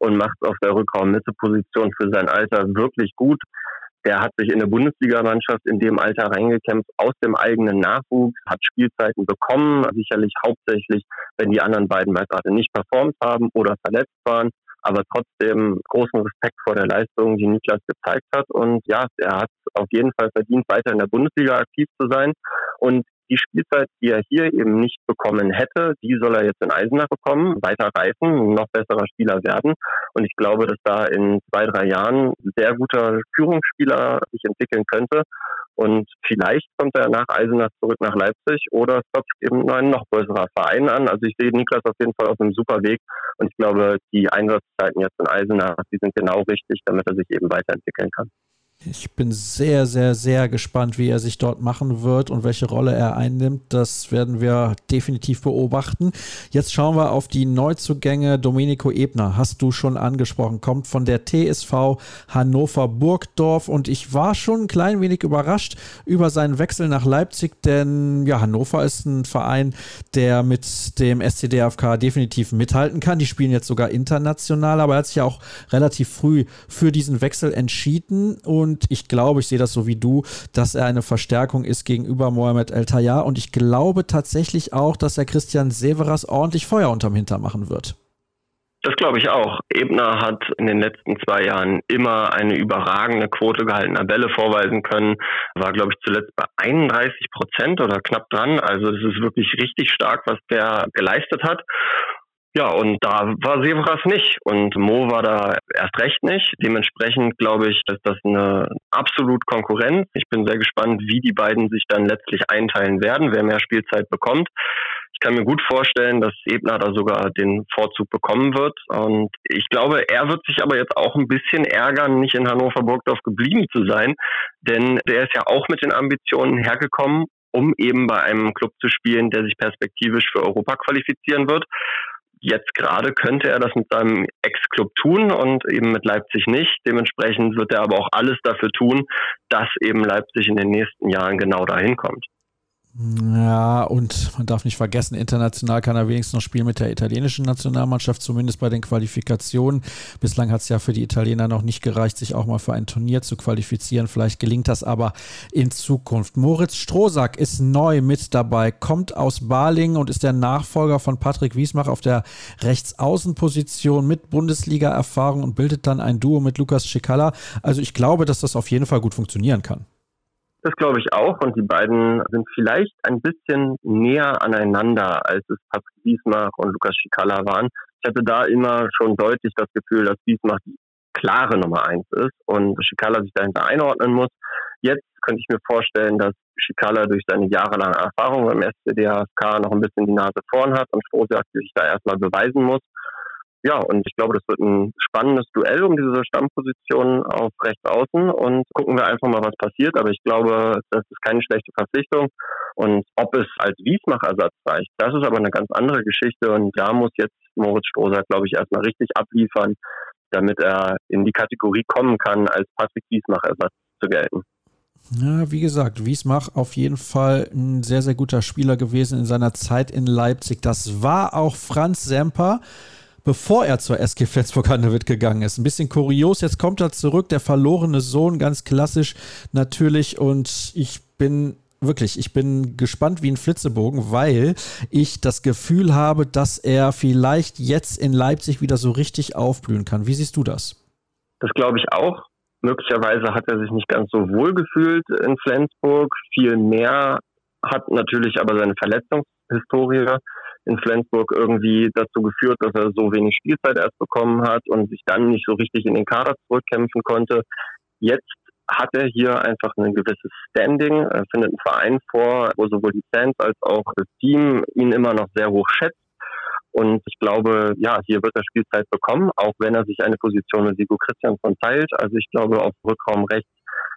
und macht auf der Rückraum-Mitte-Position für sein Alter wirklich gut. Der hat sich in der Bundesligamannschaft in dem Alter reingekämpft, aus dem eigenen Nachwuchs, hat Spielzeiten bekommen, sicherlich hauptsächlich, wenn die anderen beiden mal gerade nicht performt haben oder verletzt waren. Aber trotzdem großen Respekt vor der Leistung, die Niklas gezeigt hat. Und ja, er hat auf jeden Fall verdient, weiter in der Bundesliga aktiv zu sein. Und die Spielzeit, die er hier eben nicht bekommen hätte, die soll er jetzt in Eisenach bekommen, weiter reifen, noch besserer Spieler werden. Und ich glaube, dass da in zwei, drei Jahren sehr guter Führungsspieler sich entwickeln könnte. Und vielleicht kommt er nach Eisenach zurück nach Leipzig oder es eben ein noch größerer Verein an. Also ich sehe Niklas auf jeden Fall auf einem super Weg. Und ich glaube, die Einsatzzeiten jetzt in Eisenach, die sind genau richtig, damit er sich eben weiterentwickeln kann. Ich bin sehr, sehr, sehr gespannt, wie er sich dort machen wird und welche Rolle er einnimmt. Das werden wir definitiv beobachten. Jetzt schauen wir auf die Neuzugänge. Domenico Ebner, hast du schon angesprochen, kommt von der TSV Hannover Burgdorf und ich war schon ein klein wenig überrascht über seinen Wechsel nach Leipzig, denn ja, Hannover ist ein Verein, der mit dem SCDFK definitiv mithalten kann. Die spielen jetzt sogar international, aber er hat sich ja auch relativ früh für diesen Wechsel entschieden und und ich glaube, ich sehe das so wie du, dass er eine Verstärkung ist gegenüber Mohamed El Tayyar. Und ich glaube tatsächlich auch, dass er Christian Severas ordentlich Feuer unterm Hintern machen wird. Das glaube ich auch. Ebner hat in den letzten zwei Jahren immer eine überragende Quote gehaltener Bälle vorweisen können. War, glaube ich, zuletzt bei 31 Prozent oder knapp dran. Also es ist wirklich richtig stark, was der geleistet hat. Ja, und da war Severas nicht und Mo war da erst recht nicht. Dementsprechend glaube ich, dass das eine absolut Konkurrenz. Ich bin sehr gespannt, wie die beiden sich dann letztlich einteilen werden, wer mehr Spielzeit bekommt. Ich kann mir gut vorstellen, dass Ebner da sogar den Vorzug bekommen wird. Und ich glaube, er wird sich aber jetzt auch ein bisschen ärgern, nicht in Hannover Burgdorf geblieben zu sein. Denn der ist ja auch mit den Ambitionen hergekommen, um eben bei einem Club zu spielen, der sich perspektivisch für Europa qualifizieren wird. Jetzt gerade könnte er das mit seinem Ex-Club tun und eben mit Leipzig nicht. Dementsprechend wird er aber auch alles dafür tun, dass eben Leipzig in den nächsten Jahren genau dahin kommt. Ja, und man darf nicht vergessen, international kann er wenigstens noch spielen mit der italienischen Nationalmannschaft, zumindest bei den Qualifikationen. Bislang hat es ja für die Italiener noch nicht gereicht, sich auch mal für ein Turnier zu qualifizieren. Vielleicht gelingt das aber in Zukunft. Moritz Strohsack ist neu mit dabei, kommt aus Balingen und ist der Nachfolger von Patrick Wiesmach auf der Rechtsaußenposition mit Bundesliga-Erfahrung und bildet dann ein Duo mit Lukas Schikala. Also ich glaube, dass das auf jeden Fall gut funktionieren kann. Das glaube ich auch. Und die beiden sind vielleicht ein bisschen näher aneinander, als es Patrick Wiesmach und Lukas Schikala waren. Ich hatte da immer schon deutlich das Gefühl, dass Wiesmach die klare Nummer eins ist und Schikala sich dahinter einordnen muss. Jetzt könnte ich mir vorstellen, dass Schikala durch seine jahrelange Erfahrung beim SCDHSK noch ein bisschen die Nase vorn hat und Strohsack sich da erstmal beweisen muss ja, und ich glaube, das wird ein spannendes Duell um diese Stammposition auf rechts außen und gucken wir einfach mal, was passiert. Aber ich glaube, das ist keine schlechte Verpflichtung. Und ob es als Wiesmach-Ersatz reicht, das ist aber eine ganz andere Geschichte. Und da muss jetzt Moritz Strohser, glaube ich, erstmal richtig abliefern, damit er in die Kategorie kommen kann, als Patrick Wiesmach-Ersatz zu gelten. Ja, wie gesagt, Wiesmach auf jeden Fall ein sehr, sehr guter Spieler gewesen in seiner Zeit in Leipzig. Das war auch Franz Semper bevor er zur SG Flensburg-Handewitt gegangen ist. Ein bisschen kurios, jetzt kommt er zurück, der verlorene Sohn, ganz klassisch natürlich. Und ich bin wirklich, ich bin gespannt wie ein Flitzebogen, weil ich das Gefühl habe, dass er vielleicht jetzt in Leipzig wieder so richtig aufblühen kann. Wie siehst du das? Das glaube ich auch. Möglicherweise hat er sich nicht ganz so wohl gefühlt in Flensburg. Viel mehr hat natürlich aber seine Verletzungshistorie in Flensburg irgendwie dazu geführt, dass er so wenig Spielzeit erst bekommen hat und sich dann nicht so richtig in den Kader zurückkämpfen konnte. Jetzt hat er hier einfach ein gewisses Standing, er findet einen Verein vor, wo sowohl die Fans als auch das Team ihn immer noch sehr hoch schätzt. Und ich glaube, ja, hier wird er Spielzeit bekommen, auch wenn er sich eine Position mit Sigo Christiansson teilt. Also ich glaube, auf Rückraum rechts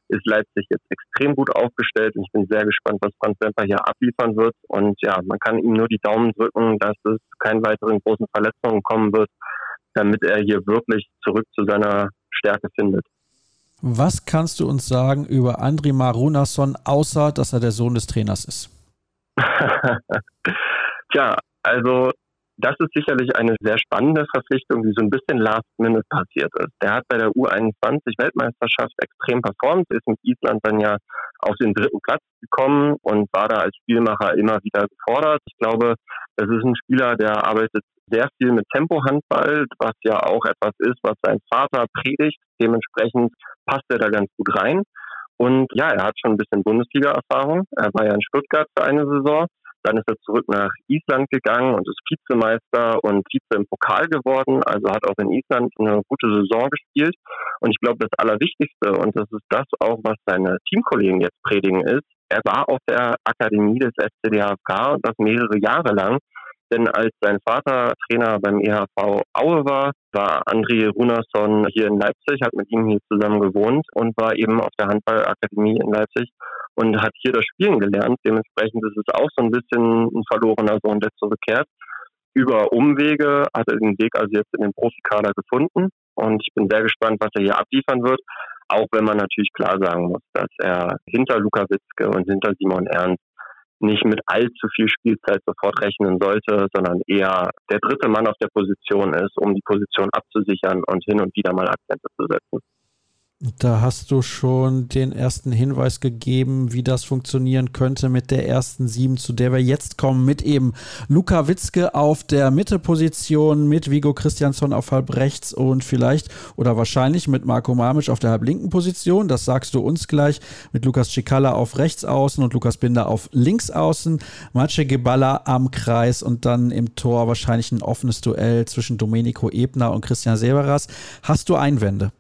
ist Leipzig jetzt extrem gut aufgestellt und ich bin sehr gespannt, was Franz Semper hier abliefern wird. Und ja, man kann ihm nur die Daumen drücken, dass es keinen weiteren großen Verletzungen kommen wird, damit er hier wirklich zurück zu seiner Stärke findet. Was kannst du uns sagen über Andri Marunason, außer dass er der Sohn des Trainers ist? Tja, also das ist sicherlich eine sehr spannende Verpflichtung, die so ein bisschen last minute passiert ist. Der hat bei der U21 Weltmeisterschaft extrem performt, ist mit Island dann ja auf den dritten Platz gekommen und war da als Spielmacher immer wieder gefordert. Ich glaube, das ist ein Spieler, der arbeitet sehr viel mit Tempohandball, was ja auch etwas ist, was sein Vater predigt. Dementsprechend passt er da ganz gut rein. Und ja, er hat schon ein bisschen Bundesliga-Erfahrung. Er war ja in Stuttgart für eine Saison dann ist er zurück nach Island gegangen und ist Vizemeister und Vize im Pokal geworden. Also hat auch in Island eine gute Saison gespielt. Und ich glaube, das Allerwichtigste, und das ist das auch, was seine Teamkollegen jetzt predigen, ist, er war auf der Akademie des SCDHK und das mehrere Jahre lang. Denn als sein Vater Trainer beim EHV Aue war, war André Runarsson hier in Leipzig, hat mit ihm hier zusammen gewohnt und war eben auf der Handballakademie in Leipzig und hat hier das Spielen gelernt. Dementsprechend ist es auch so ein bisschen ein verlorener Sohn, der zurückkehrt. Über Umwege hat er den Weg also jetzt in den Profikader gefunden und ich bin sehr gespannt, was er hier abliefern wird. Auch wenn man natürlich klar sagen muss, dass er hinter Luka Witzke und hinter Simon Ernst nicht mit allzu viel Spielzeit sofort rechnen sollte, sondern eher der dritte Mann auf der Position ist, um die Position abzusichern und hin und wieder mal Akzente zu setzen. Da hast du schon den ersten Hinweis gegeben, wie das funktionieren könnte mit der ersten Sieben, zu der wir jetzt kommen, mit eben Luka Witzke auf der Mitteposition, mit Vigo Christiansson auf halb rechts und vielleicht oder wahrscheinlich mit Marco Mamic auf der halb linken Position. Das sagst du uns gleich. Mit Lukas Cicala auf rechts außen und Lukas Binder auf links außen. Mace Geballa am Kreis und dann im Tor wahrscheinlich ein offenes Duell zwischen Domenico Ebner und Christian Severas. Hast du Einwände?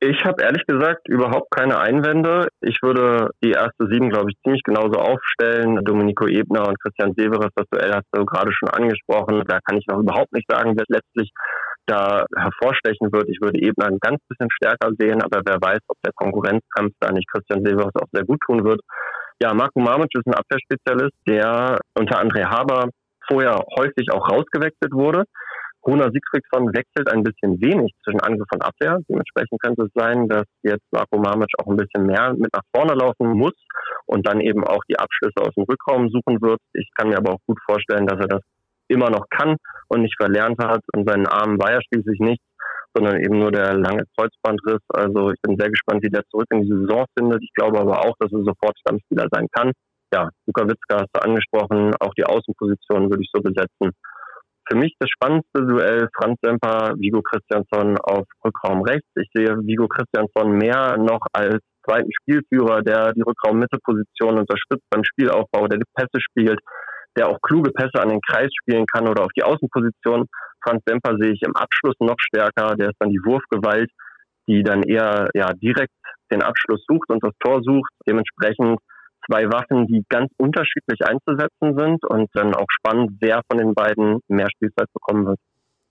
Ich habe ehrlich gesagt überhaupt keine Einwände. Ich würde die erste sieben, glaube ich, ziemlich genauso aufstellen. Domenico Ebner und Christian Severes, das Duell hast du gerade schon angesprochen. Da kann ich noch überhaupt nicht sagen, wer letztlich da hervorstechen wird. Ich würde Ebner ein ganz bisschen stärker sehen, aber wer weiß, ob der Konkurrenzkampf da nicht Christian Severes auch sehr gut tun wird. Ja, Marco Mamic ist ein Abwehrspezialist, der unter André Haber vorher häufig auch rausgewechselt wurde Runa Sigfridsson wechselt ein bisschen wenig zwischen Angriff und Abwehr. Dementsprechend könnte es sein, dass jetzt Marco Mamic auch ein bisschen mehr mit nach vorne laufen muss und dann eben auch die Abschlüsse aus dem Rückraum suchen wird. Ich kann mir aber auch gut vorstellen, dass er das immer noch kann und nicht verlernt hat. Und seinen Armen war ja schließlich nichts, sondern eben nur der lange Kreuzbandriss. Also ich bin sehr gespannt, wie der zurück in die Saison findet. Ich glaube aber auch, dass er sofort Stammspieler sein kann. Ja, Luka Witzka hast du angesprochen, auch die Außenposition würde ich so besetzen für mich das spannendste Duell Franz Semper, Vigo Christiansson auf Rückraum rechts. Ich sehe Vigo Christiansson mehr noch als zweiten Spielführer, der die Rückraum-Mitte-Position unterstützt beim Spielaufbau, der die Pässe spielt, der auch kluge Pässe an den Kreis spielen kann oder auf die Außenposition. Franz Semper sehe ich im Abschluss noch stärker, der ist dann die Wurfgewalt, die dann eher ja direkt den Abschluss sucht und das Tor sucht. Dementsprechend zwei Waffen, die ganz unterschiedlich einzusetzen sind und dann auch spannend, wer von den beiden mehr Spielzeit bekommen wird.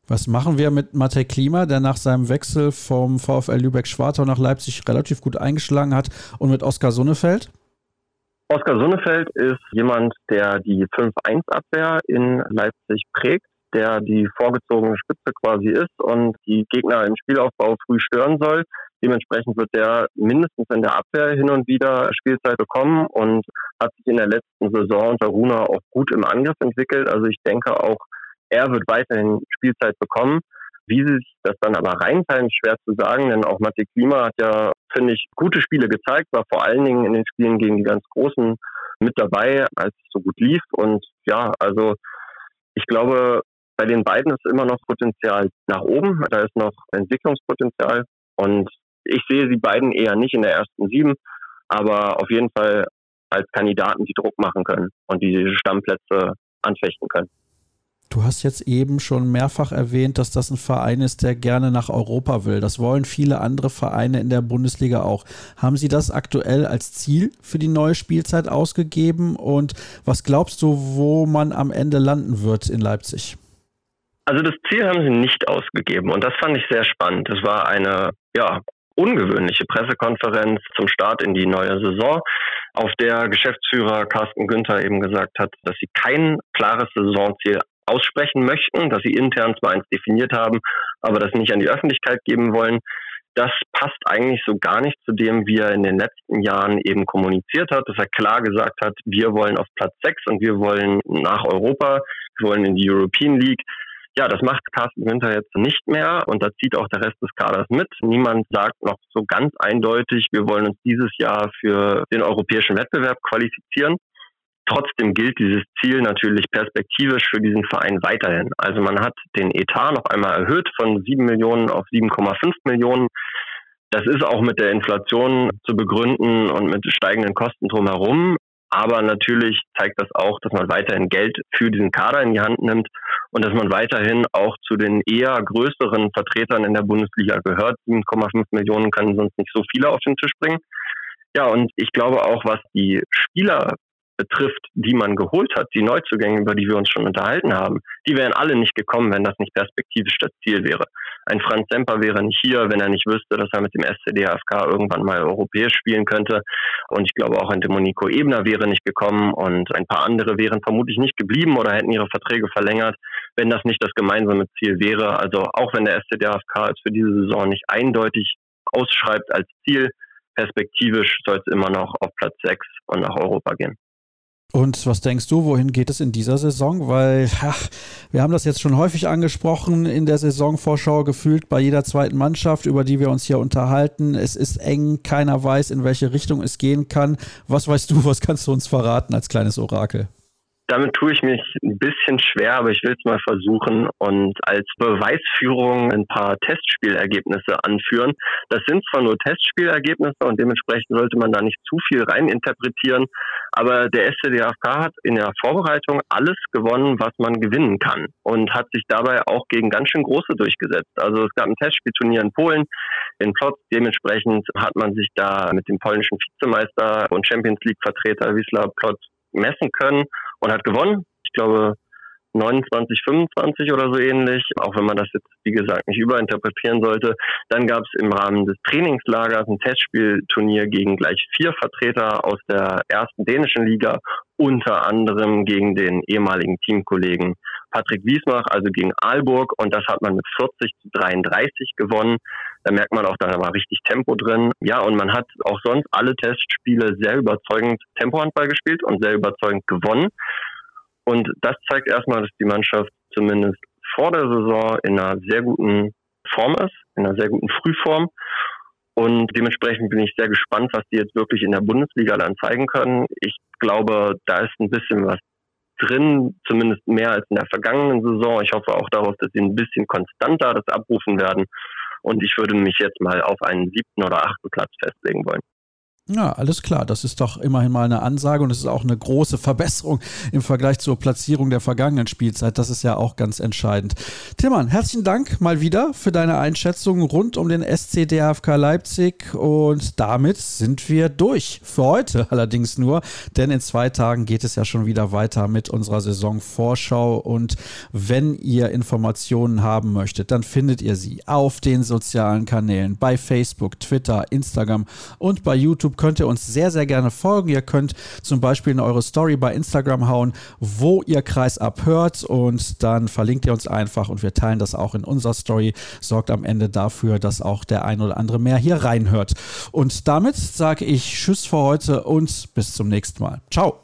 Was machen wir mit Matej Klima, der nach seinem Wechsel vom VfL Lübeck-Schwartau nach Leipzig relativ gut eingeschlagen hat und mit Oskar Sonnefeld? Oskar Sonnefeld ist jemand, der die 5-1-Abwehr in Leipzig prägt, der die vorgezogene Spitze quasi ist und die Gegner im Spielaufbau früh stören soll. Dementsprechend wird der mindestens in der Abwehr hin und wieder Spielzeit bekommen und hat sich in der letzten Saison unter Runa auch gut im Angriff entwickelt. Also ich denke auch, er wird weiterhin Spielzeit bekommen. Wie sich das dann aber reinteilen, ist schwer zu sagen, denn auch Mathe Klima hat ja, finde ich, gute Spiele gezeigt, war vor allen Dingen in den Spielen gegen die ganz Großen mit dabei, als es so gut lief. Und ja, also ich glaube, bei den beiden ist immer noch Potenzial nach oben. Da ist noch Entwicklungspotenzial. Und ich sehe sie beiden eher nicht in der ersten sieben, aber auf jeden Fall als Kandidaten, die Druck machen können und die Stammplätze anfechten können. Du hast jetzt eben schon mehrfach erwähnt, dass das ein Verein ist, der gerne nach Europa will. Das wollen viele andere Vereine in der Bundesliga auch. Haben Sie das aktuell als Ziel für die neue Spielzeit ausgegeben? Und was glaubst du, wo man am Ende landen wird in Leipzig? Also das Ziel haben sie nicht ausgegeben und das fand ich sehr spannend. Es war eine ja, ungewöhnliche Pressekonferenz zum Start in die neue Saison, auf der Geschäftsführer Carsten Günther eben gesagt hat, dass sie kein klares Saisonziel aussprechen möchten, dass sie intern zwar eins definiert haben, aber das nicht an die Öffentlichkeit geben wollen. Das passt eigentlich so gar nicht zu dem, wie er in den letzten Jahren eben kommuniziert hat, dass er klar gesagt hat, wir wollen auf Platz 6 und wir wollen nach Europa, wir wollen in die European League. Ja, das macht Carsten Günther jetzt nicht mehr und da zieht auch der Rest des Kaders mit. Niemand sagt noch so ganz eindeutig, wir wollen uns dieses Jahr für den europäischen Wettbewerb qualifizieren. Trotzdem gilt dieses Ziel natürlich perspektivisch für diesen Verein weiterhin. Also man hat den Etat noch einmal erhöht von 7 Millionen auf 7,5 Millionen. Das ist auch mit der Inflation zu begründen und mit steigenden Kosten drumherum. Aber natürlich zeigt das auch, dass man weiterhin Geld für diesen Kader in die Hand nimmt und dass man weiterhin auch zu den eher größeren Vertretern in der Bundesliga gehört. 7,5 Millionen können sonst nicht so viele auf den Tisch bringen. Ja, und ich glaube auch, was die Spieler betrifft, die man geholt hat, die Neuzugänge, über die wir uns schon unterhalten haben, die wären alle nicht gekommen, wenn das nicht perspektivisch das Ziel wäre. Ein Franz Semper wäre nicht hier, wenn er nicht wüsste, dass er mit dem SCDFK irgendwann mal europäisch spielen könnte. Und ich glaube auch ein Demonico Ebner wäre nicht gekommen und ein paar andere wären vermutlich nicht geblieben oder hätten ihre Verträge verlängert, wenn das nicht das gemeinsame Ziel wäre. Also auch wenn der SCDFK es für diese Saison nicht eindeutig ausschreibt als Ziel, perspektivisch soll es immer noch auf Platz 6 und nach Europa gehen. Und was denkst du, wohin geht es in dieser Saison? Weil ach, wir haben das jetzt schon häufig angesprochen in der Saisonvorschau gefühlt bei jeder zweiten Mannschaft, über die wir uns hier unterhalten. Es ist eng, keiner weiß, in welche Richtung es gehen kann. Was weißt du, was kannst du uns verraten als kleines Orakel? Damit tue ich mich ein bisschen schwer, aber ich will es mal versuchen und als Beweisführung ein paar Testspielergebnisse anführen. Das sind zwar nur Testspielergebnisse und dementsprechend sollte man da nicht zu viel reininterpretieren, aber der SCDFK hat in der Vorbereitung alles gewonnen, was man gewinnen kann und hat sich dabei auch gegen ganz schön große durchgesetzt. Also es gab ein Testspielturnier in Polen, in Plotz. Dementsprechend hat man sich da mit dem polnischen Vizemeister und Champions League Vertreter Wisla Plotz messen können und hat gewonnen. Ich glaube 29, 25 oder so ähnlich, auch wenn man das jetzt, wie gesagt, nicht überinterpretieren sollte. Dann gab es im Rahmen des Trainingslagers ein Testspielturnier gegen gleich vier Vertreter aus der ersten dänischen Liga, unter anderem gegen den ehemaligen Teamkollegen Patrick Wiesmach, also gegen Aalburg. Und das hat man mit 40 zu 33 gewonnen. Da merkt man auch, da war richtig Tempo drin. Ja, und man hat auch sonst alle Testspiele sehr überzeugend Tempohandball gespielt und sehr überzeugend gewonnen. Und das zeigt erstmal, dass die Mannschaft zumindest vor der Saison in einer sehr guten Form ist, in einer sehr guten Frühform. Und dementsprechend bin ich sehr gespannt, was die jetzt wirklich in der Bundesliga dann zeigen können. Ich glaube, da ist ein bisschen was drin, zumindest mehr als in der vergangenen Saison. Ich hoffe auch darauf, dass sie ein bisschen konstanter das abrufen werden. Und ich würde mich jetzt mal auf einen siebten oder achten Platz festlegen wollen. Ja, alles klar. Das ist doch immerhin mal eine Ansage und es ist auch eine große Verbesserung im Vergleich zur Platzierung der vergangenen Spielzeit. Das ist ja auch ganz entscheidend. Tillmann, herzlichen Dank mal wieder für deine Einschätzung rund um den SC DHFK Leipzig und damit sind wir durch. Für heute allerdings nur, denn in zwei Tagen geht es ja schon wieder weiter mit unserer Saisonvorschau und wenn ihr Informationen haben möchtet, dann findet ihr sie auf den sozialen Kanälen bei Facebook, Twitter, Instagram und bei YouTube YouTube könnt ihr uns sehr, sehr gerne folgen. Ihr könnt zum Beispiel in eure Story bei Instagram hauen, wo ihr Kreisab hört und dann verlinkt ihr uns einfach und wir teilen das auch in unserer Story. Sorgt am Ende dafür, dass auch der ein oder andere mehr hier reinhört. Und damit sage ich Tschüss für heute und bis zum nächsten Mal. Ciao.